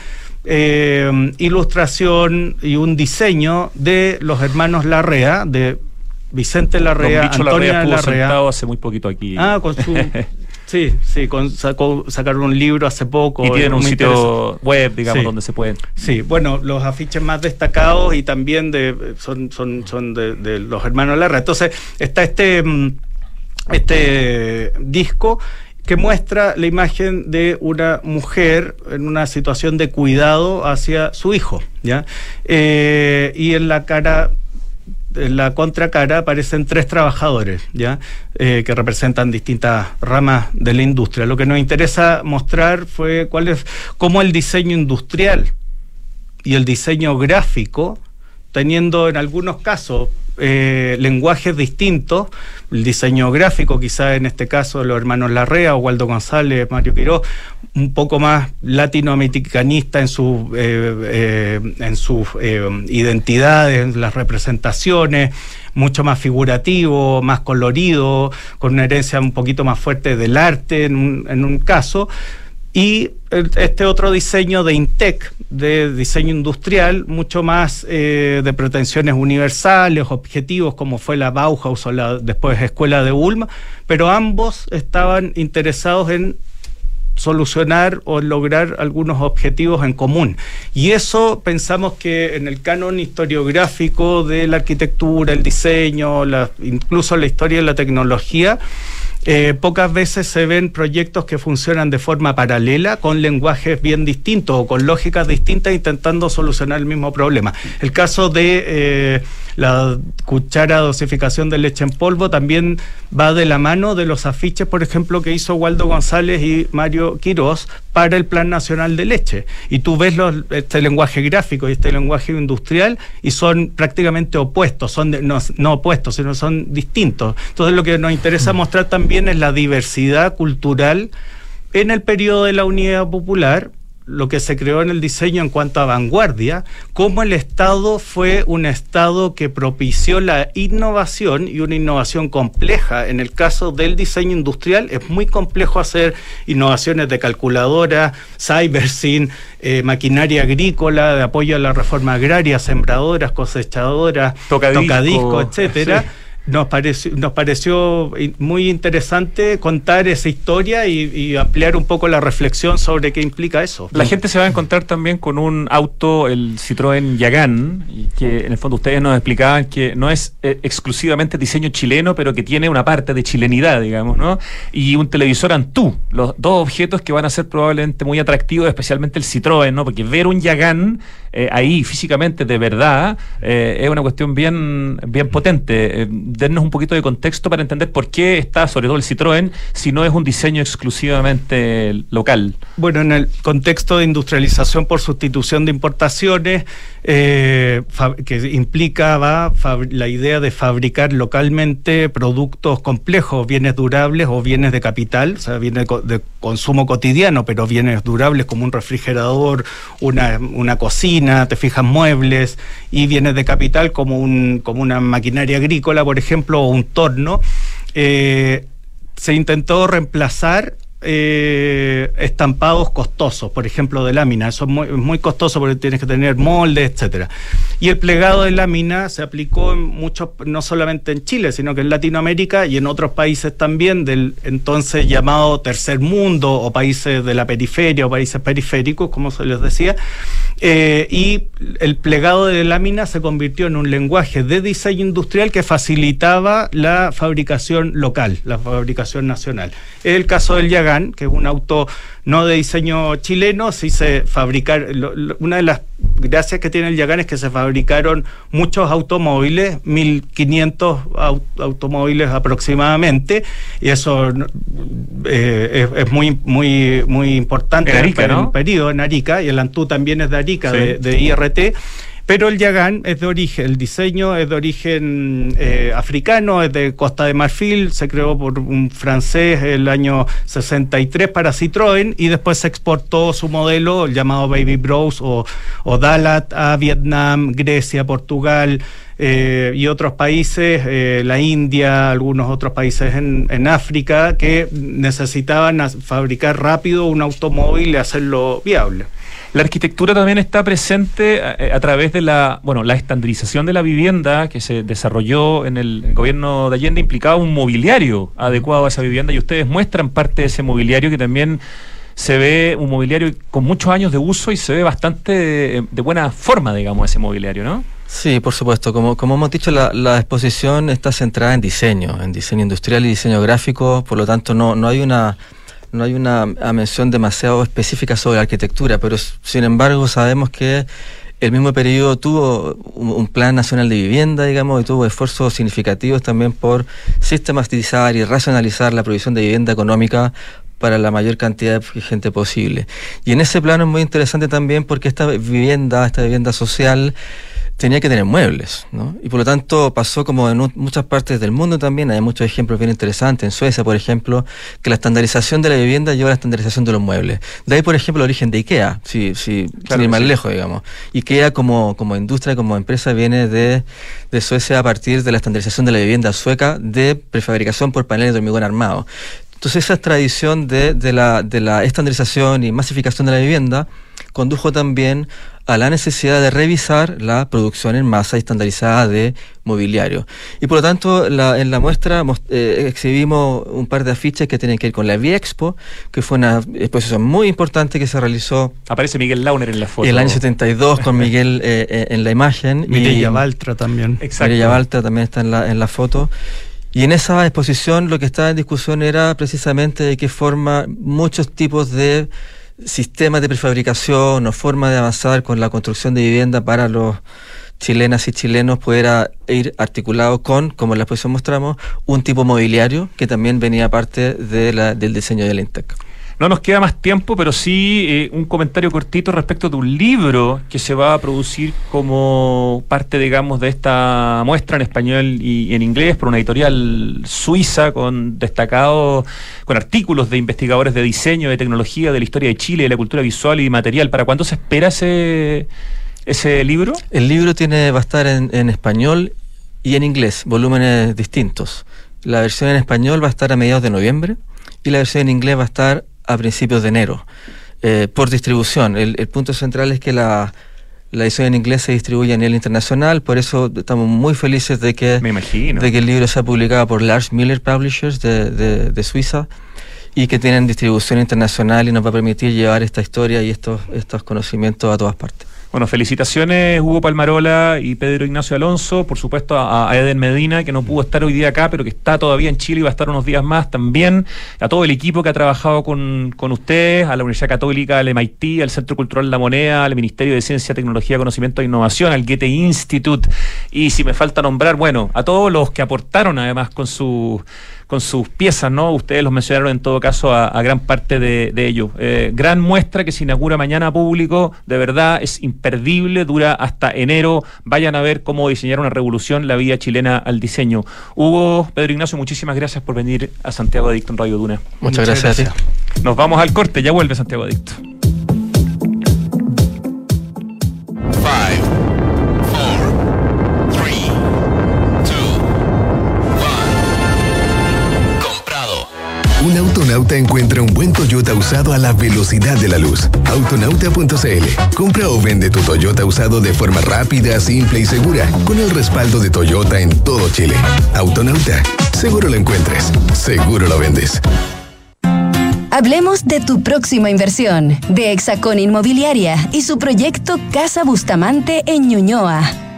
eh, ilustración y un diseño de los hermanos Larrea, de Vicente Larrea, Don Antonia Larrea, Larrea. hace muy poquito aquí. Ah, con su Sí, sí, con, sacó, sacaron un libro hace poco. Y tienen un sitio web, digamos, sí. donde se pueden. Sí, bueno, los afiches más destacados y también de son, son, son de, de los hermanos Larra. Entonces, está este, este disco que muestra la imagen de una mujer en una situación de cuidado hacia su hijo, ¿ya? Eh, y en la cara en la contracara aparecen tres trabajadores ya eh, que representan distintas ramas de la industria lo que nos interesa mostrar fue cuál es cómo el diseño industrial y el diseño gráfico, teniendo en algunos casos eh, lenguajes distintos, el diseño gráfico, quizá en este caso los hermanos Larrea, Waldo González, Mario Quiroz, un poco más latinoamericanista en, su, eh, eh, en sus identidades, en las representaciones, mucho más figurativo, más colorido, con una herencia un poquito más fuerte del arte en un, en un caso y este otro diseño de INTEC, de diseño industrial, mucho más eh, de pretensiones universales, objetivos, como fue la Bauhaus o la después Escuela de Ulm, pero ambos estaban interesados en solucionar o lograr algunos objetivos en común. Y eso pensamos que en el canon historiográfico de la arquitectura, el diseño, incluso la historia de la tecnología, eh, pocas veces se ven proyectos que funcionan de forma paralela con lenguajes bien distintos o con lógicas distintas intentando solucionar el mismo problema. El caso de eh, la cuchara dosificación de leche en polvo también va de la mano de los afiches, por ejemplo, que hizo Waldo González y Mario Quirós para el Plan Nacional de Leche. Y tú ves este lenguaje gráfico y este lenguaje industrial y son prácticamente opuestos, son no, no opuestos, sino son distintos. Entonces lo que nos interesa mostrar también es la diversidad cultural en el periodo de la Unidad Popular, lo que se creó en el diseño en cuanto a vanguardia, cómo el Estado fue un Estado que propició la innovación y una innovación compleja. En el caso del diseño industrial es muy complejo hacer innovaciones de calculadora, cybersyn, eh, maquinaria agrícola, de apoyo a la reforma agraria, sembradoras, cosechadoras, tocadisco, etcétera nos pareció, nos pareció muy interesante contar esa historia y, ampliar un poco la reflexión sobre qué implica eso. La gente se va a encontrar también con un auto, el Citroën Yagan, y que en el fondo ustedes nos explicaban que no es eh, exclusivamente diseño chileno, pero que tiene una parte de chilenidad, digamos, ¿no? Y un televisor Antú, los dos objetos que van a ser probablemente muy atractivos, especialmente el Citroën, ¿no? Porque ver un Yagan eh, ahí físicamente de verdad eh, es una cuestión bien, bien potente darnos un poquito de contexto para entender por qué está, sobre todo el Citroën, si no es un diseño exclusivamente local. Bueno, en el contexto de industrialización por sustitución de importaciones, eh, que implicaba la idea de fabricar localmente productos complejos, bienes durables o bienes de capital, o sea, bienes de consumo cotidiano, pero bienes durables como un refrigerador, una, una cocina, te fijas muebles, y bienes de capital como, un, como una maquinaria agrícola, por ejemplo, o un torno. Eh, se intentó reemplazar eh, estampados costosos, por ejemplo, de lámina. Eso es muy, costoso porque tienes que tener moldes, etcétera. Y el plegado de lámina se aplicó en muchos, no solamente en Chile, sino que en Latinoamérica y en otros países también del entonces llamado tercer mundo o países de la periferia o países periféricos, como se les decía. Eh, y el plegado de lámina se convirtió en un lenguaje de diseño industrial que facilitaba la fabricación local, la fabricación nacional. El caso del Yagan, que es un auto no de diseño chileno, sí se fabricaron, una de las gracias que tiene el Yagan es que se fabricaron muchos automóviles, 1500 automóviles aproximadamente, y eso eh, es, muy muy muy importante en, Arica, el periodo en Arica, y el Antú también es de Arica, de, de IRT. Pero el Yagán es de origen, el diseño es de origen eh, africano, es de Costa de Marfil, se creó por un francés el año 63 para Citroën y después se exportó su modelo, llamado Baby Bros o, o Dalat, a Vietnam, Grecia, Portugal. Eh, y otros países, eh, la India, algunos otros países en, en África, que necesitaban fabricar rápido un automóvil y hacerlo viable. La arquitectura también está presente eh, a, través de la, bueno, la estandarización de la vivienda que se desarrolló en el gobierno de Allende implicaba un mobiliario adecuado a esa vivienda y ustedes muestran parte de ese mobiliario que también se ve un mobiliario con muchos años de uso y se ve bastante de, buena forma, digamos, ese mobiliario, ¿no? Sí, por supuesto. Como, hemos dicho, la, la, exposición está centrada en diseño, en diseño industrial y diseño gráfico, por lo tanto no, no hay una no hay una mención demasiado específica sobre arquitectura, pero sin embargo sabemos que el mismo periodo tuvo un, plan nacional de vivienda, digamos, y tuvo esfuerzos significativos también por sistematizar y racionalizar la provisión de vivienda económica para la mayor cantidad de gente posible. Y en ese plano es muy interesante también porque esta vivienda, esta vivienda social, tenía que tener muebles, ¿no? Y por lo tanto pasó como en muchas partes del mundo también, hay muchos ejemplos bien interesantes, en Suecia, por ejemplo, que la estandarización de la vivienda lleva a la estandarización de los muebles. De ahí, por ejemplo, el origen de IKEA, si, si sin ir más lejos, digamos. IKEA como, como industria, como empresa, viene de, de Suecia a partir de la estandarización de la vivienda sueca de prefabricación por paneles de hormigón armado. Entonces esa tradición de, de, la, de la estandarización y masificación de la vivienda condujo también a la necesidad de revisar la producción en masa estandarizada de mobiliario. Y por lo tanto, la, en la muestra eh, exhibimos un par de afiches que tienen que ver con la Viexpo, que fue una exposición muy importante que se realizó. Aparece Miguel Launer en la foto. El año 72 con Miguel eh, eh, en la imagen. Mireya Baltra también. Exacto. Mireya Baltra también está en la, en la foto. Y en esa exposición lo que estaba en discusión era precisamente de qué forma muchos tipos de sistemas de prefabricación o forma de avanzar con la construcción de vivienda para los chilenas y chilenos pudiera ir articulado con, como en la exposición mostramos, un tipo mobiliario que también venía parte de la, del diseño del INTEC. No nos queda más tiempo, pero sí eh, un comentario cortito respecto de un libro que se va a producir como parte, digamos, de esta muestra en español y en inglés por una editorial suiza con destacados, con artículos de investigadores de diseño, de tecnología, de la historia de Chile, de la cultura visual y material. ¿Para cuándo se espera ese, ese libro? El libro tiene, va a estar en, en español y en inglés, volúmenes distintos. La versión en español va a estar a mediados de noviembre y la versión en inglés va a estar a principios de enero, eh, por distribución. El, punto central es que la, la edición en inglés se distribuye a nivel internacional, por eso estamos muy felices de que, De que el libro sea publicado por Lars Miller Publishers de, de, de Suiza y que tienen distribución internacional y nos va a permitir llevar esta historia y estos, estos conocimientos a todas partes. Bueno, felicitaciones Hugo Palmarola y Pedro Ignacio Alonso, por supuesto a, Eden Medina, que no pudo estar hoy día acá, pero que está todavía en Chile y va a estar unos días más también, a todo el equipo que ha trabajado con, con ustedes, a la Universidad Católica, al MIT, al Centro Cultural La Moneda, al Ministerio de Ciencia, Tecnología, Conocimiento e Innovación, al Goethe Institute, y si me falta nombrar, bueno, a todos los que aportaron además con su con sus piezas, ¿no? Ustedes los mencionaron en todo caso a, gran parte de, ellos. Eh, gran muestra que se inaugura mañana público, de verdad es imperdible, dura hasta enero. Vayan a ver cómo diseñar una revolución la vía chilena al diseño. Hugo, Pedro Ignacio, muchísimas gracias por venir a Santiago Adicto en Radio Duna. Muchas, gracias, gracias. Nos vamos al corte, ya vuelve Santiago Adicto. Un autonauta encuentra un buen Toyota usado a la velocidad de la luz. Autonauta.cl. Compra o vende tu Toyota usado de forma rápida, simple y segura, con el respaldo de Toyota en todo Chile. Autonauta. Seguro lo encuentres. Seguro lo vendes. Hablemos de tu próxima inversión, de Hexacón Inmobiliaria y su proyecto Casa Bustamante en Ñuñoa.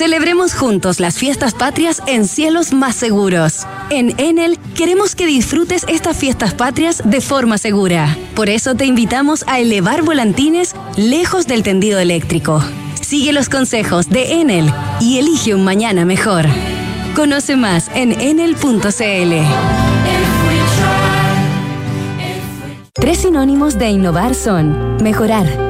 Celebremos juntos las fiestas patrias en cielos más seguros. En Enel queremos que disfrutes estas fiestas patrias de forma segura. Por eso te invitamos a elevar volantines lejos del tendido eléctrico. Sigue los consejos de Enel y elige un mañana mejor. Conoce más en enel.cl. Tres sinónimos de innovar son mejorar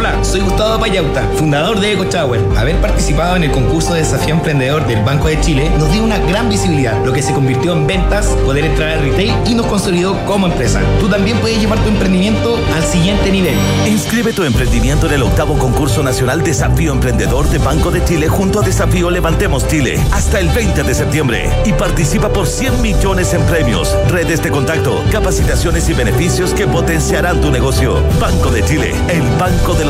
Hola, soy Gustavo Payauta, fundador de EcoChower. Haber participado en el concurso de desafío emprendedor del Banco de Chile nos dio una gran visibilidad, lo que se convirtió en ventas, poder entrar al retail y nos consolidó como empresa. Tú también puedes llevar tu emprendimiento al siguiente nivel. Inscribe tu emprendimiento en el octavo concurso nacional Desafío Emprendedor de Banco de Chile junto a Desafío Levantemos Chile hasta el 20 de septiembre y participa por 100 millones en premios, redes de contacto, capacitaciones y beneficios que potenciarán tu negocio. Banco de Chile, el banco de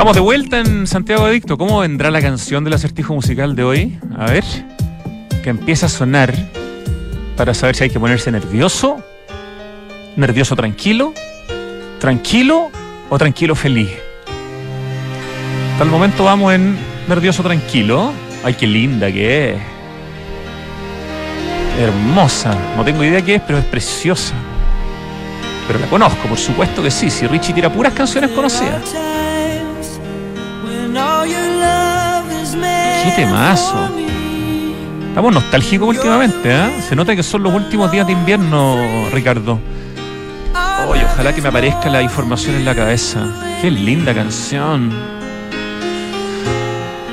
Estamos de vuelta en Santiago Adicto. ¿Cómo vendrá la canción del acertijo musical de hoy? A ver, que empieza a sonar para saber si hay que ponerse nervioso, nervioso tranquilo, tranquilo o tranquilo feliz. Hasta el momento vamos en nervioso tranquilo. Ay, qué linda que es. Hermosa. No tengo idea qué es, pero es preciosa. Pero la conozco, por supuesto que sí. Si Richie tira puras canciones conocidas. ¡Qué temazo! Estamos nostálgicos últimamente, ¿eh? Se nota que son los últimos días de invierno, Ricardo. Ojalá que me aparezca la información en la cabeza. ¡Qué linda canción!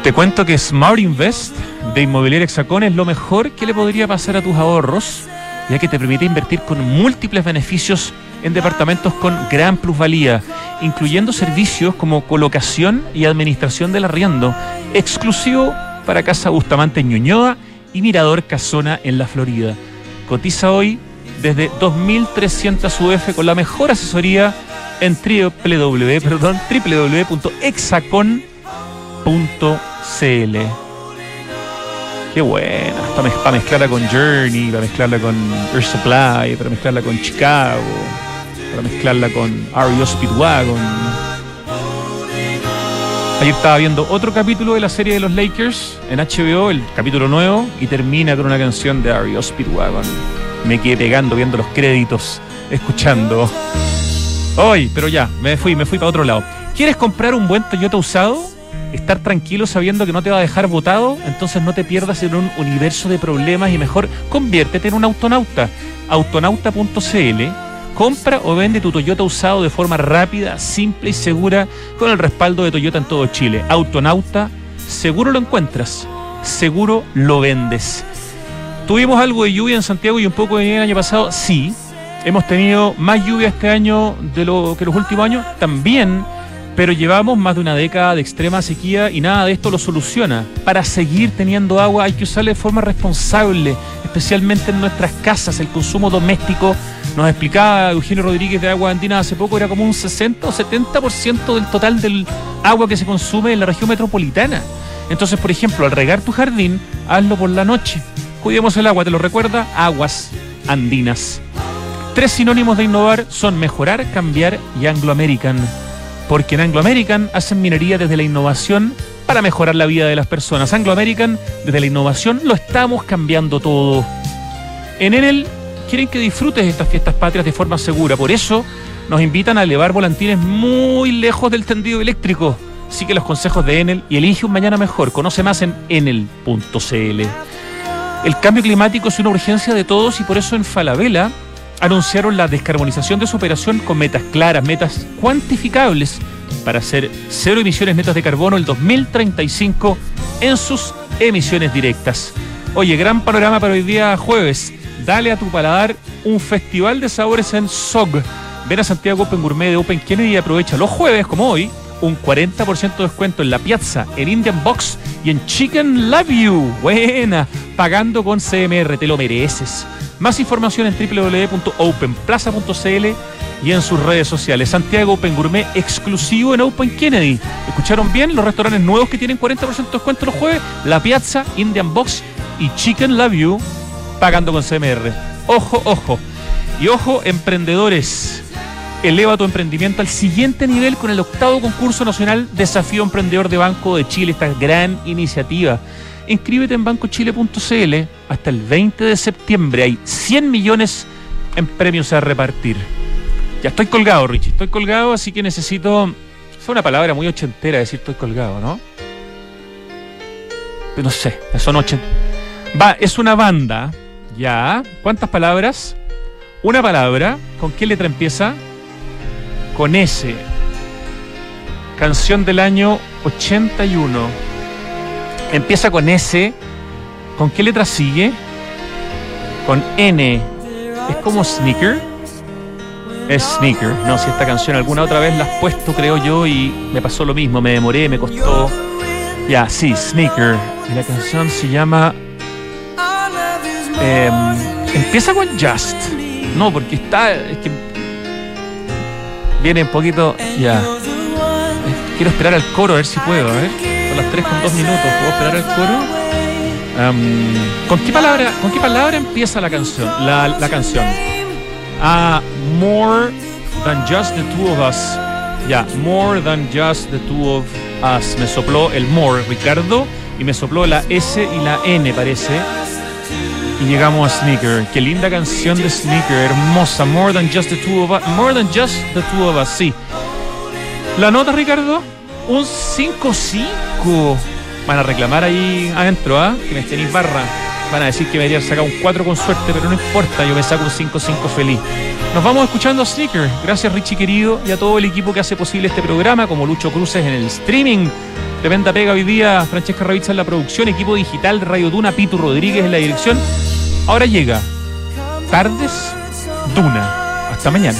Te cuento que Smart Invest de Inmobiliaria Hexacón es lo mejor que le podría pasar a tus ahorros, ya que te permite invertir con múltiples beneficios en departamentos con gran plusvalía, incluyendo servicios como colocación y administración del arriendo, exclusivo para Casa Bustamante en Ñuñoa y Mirador Casona en la Florida. Cotiza hoy desde 2.300 UF con la mejor asesoría en www.exacon.cl. Qué buena, para, mezclarla con Journey, para mezclarla con Air Supply, para mezclarla con Chicago, para mezclarla con REO Speedwagon. Ayer estaba viendo otro capítulo de la serie de los Lakers en HBO, el capítulo nuevo, y termina con una canción de REO Speedwagon. Me quedé pegando viendo los créditos, escuchando. Hoy, pero ya, me fui, me fui para otro lado. ¿Quieres comprar un buen Toyota usado? Estar tranquilo sabiendo que no te va a dejar botado, entonces no te pierdas en un universo de problemas y mejor conviértete en un autonauta. Autonauta.cl Compra o vende tu Toyota usado de forma rápida, simple y segura con el respaldo de Toyota en todo Chile. Autonauta, seguro lo encuentras, seguro lo vendes. ¿Tuvimos algo de lluvia en Santiago y un poco de nieve el año pasado? Sí. ¿Hemos tenido más lluvia este año de lo que los últimos años? También. Pero llevamos más de una década de extrema sequía y nada de esto lo soluciona. Para seguir teniendo agua hay que usarla de forma responsable, especialmente en nuestras casas. El consumo doméstico, nos explicaba Eugenio Rodríguez de Agua Andina hace poco, era como un 60 o 70% del total del agua que se consume en la región metropolitana. Entonces, por ejemplo, al regar tu jardín, hazlo por la noche. Cuidemos el agua, ¿te lo recuerda? Aguas andinas. Tres sinónimos de innovar son mejorar, cambiar y Anglo American porque en Anglo American hacen minería desde la innovación para mejorar la vida de las personas. Anglo American, desde la innovación, lo estamos cambiando todo. En Enel quieren que disfrutes estas fiestas patrias de forma segura, por eso nos invitan a elevar volantines muy lejos del tendido eléctrico. Sigue los consejos de Enel y elige un mañana mejor. Conoce más en enel.cl. El cambio climático es una urgencia de todos y por eso en Falabella anunciaron la descarbonización de su operación con metas claras, metas cuantificables para hacer cero emisiones netas de carbono el 2035 en sus emisiones directas. Oye, gran panorama para hoy día jueves. Dale a tu paladar un festival de sabores en SOG. Ven a Santiago Open Gourmet de Open Kennedy y aprovecha los jueves, como hoy, un 40% de descuento en la piazza, en Indian Box y en Chicken Love You. Buena, pagando con CMR, te lo mereces. Más información en www.openplaza.cl y en sus redes sociales. Santiago Open Gourmet exclusivo en Open Kennedy. ¿Escucharon bien? Los restaurantes nuevos que tienen 40% de descuento los jueves, La Piazza, Indian Box y Chicken Love You, pagando con CMR. Ojo, ojo. Y ojo, emprendedores. Eleva tu emprendimiento al siguiente nivel con el octavo concurso nacional Desafío Emprendedor de Banco de Chile, esta gran iniciativa. Inscríbete en bancochile.cl hasta el 20 de septiembre. Hay 100 millones en premios a repartir. Ya estoy colgado, Richie. Estoy colgado, así que necesito. Es una palabra muy ochentera decir estoy colgado, ¿no? No sé, son ocho. Va, es una banda. Ya. ¿Cuántas palabras? Una palabra. ¿Con qué letra empieza? Con S. Canción del año 81. Empieza con S. ¿Con qué letra sigue? Con N. Es como sneaker. Es sneaker. No, si esta canción alguna otra vez la has puesto, creo yo, y me pasó lo mismo. Me demoré, me costó. Ya, sí, sneaker. Y la canción se llama. em, empieza con Just. No, porque está. Es que. Viene un poquito. Ya. Quiero esperar al coro, a ver si puedo. A ver. Las 3 con 2 minutos. ¿Puedo esperar al coro? Am, ¿con, qué palabra, ¿Con qué palabra empieza la canción? La, la canción. Ah, more than just the two of us. Ya, more than just the two of us. Me sopló el more, Ricardo, y me sopló la S y la N, parece. Y llegamos a Sneaker. Qué linda canción de Sneaker, hermosa. More than just the two of us. More than just the two of us, sí. La nota, Ricardo, un 5-5. Van a reclamar ahí adentro, ¿ah? Que me tenéis barra. Van a decir que me debería sacar un 4 con suerte, pero no importa, yo me saco un 5-5 feliz. Nos vamos escuchando a Sneaker. Gracias, Richie querido, y a todo el equipo que hace posible este programa, como Lucho Cruces en el streaming. Tremenda pega hoy día, Francesca Ravizza en la producción, equipo digital de Radio Duna, Pitu Rodríguez en la dirección. Ahora llega Tardes Duna. Hasta mañana.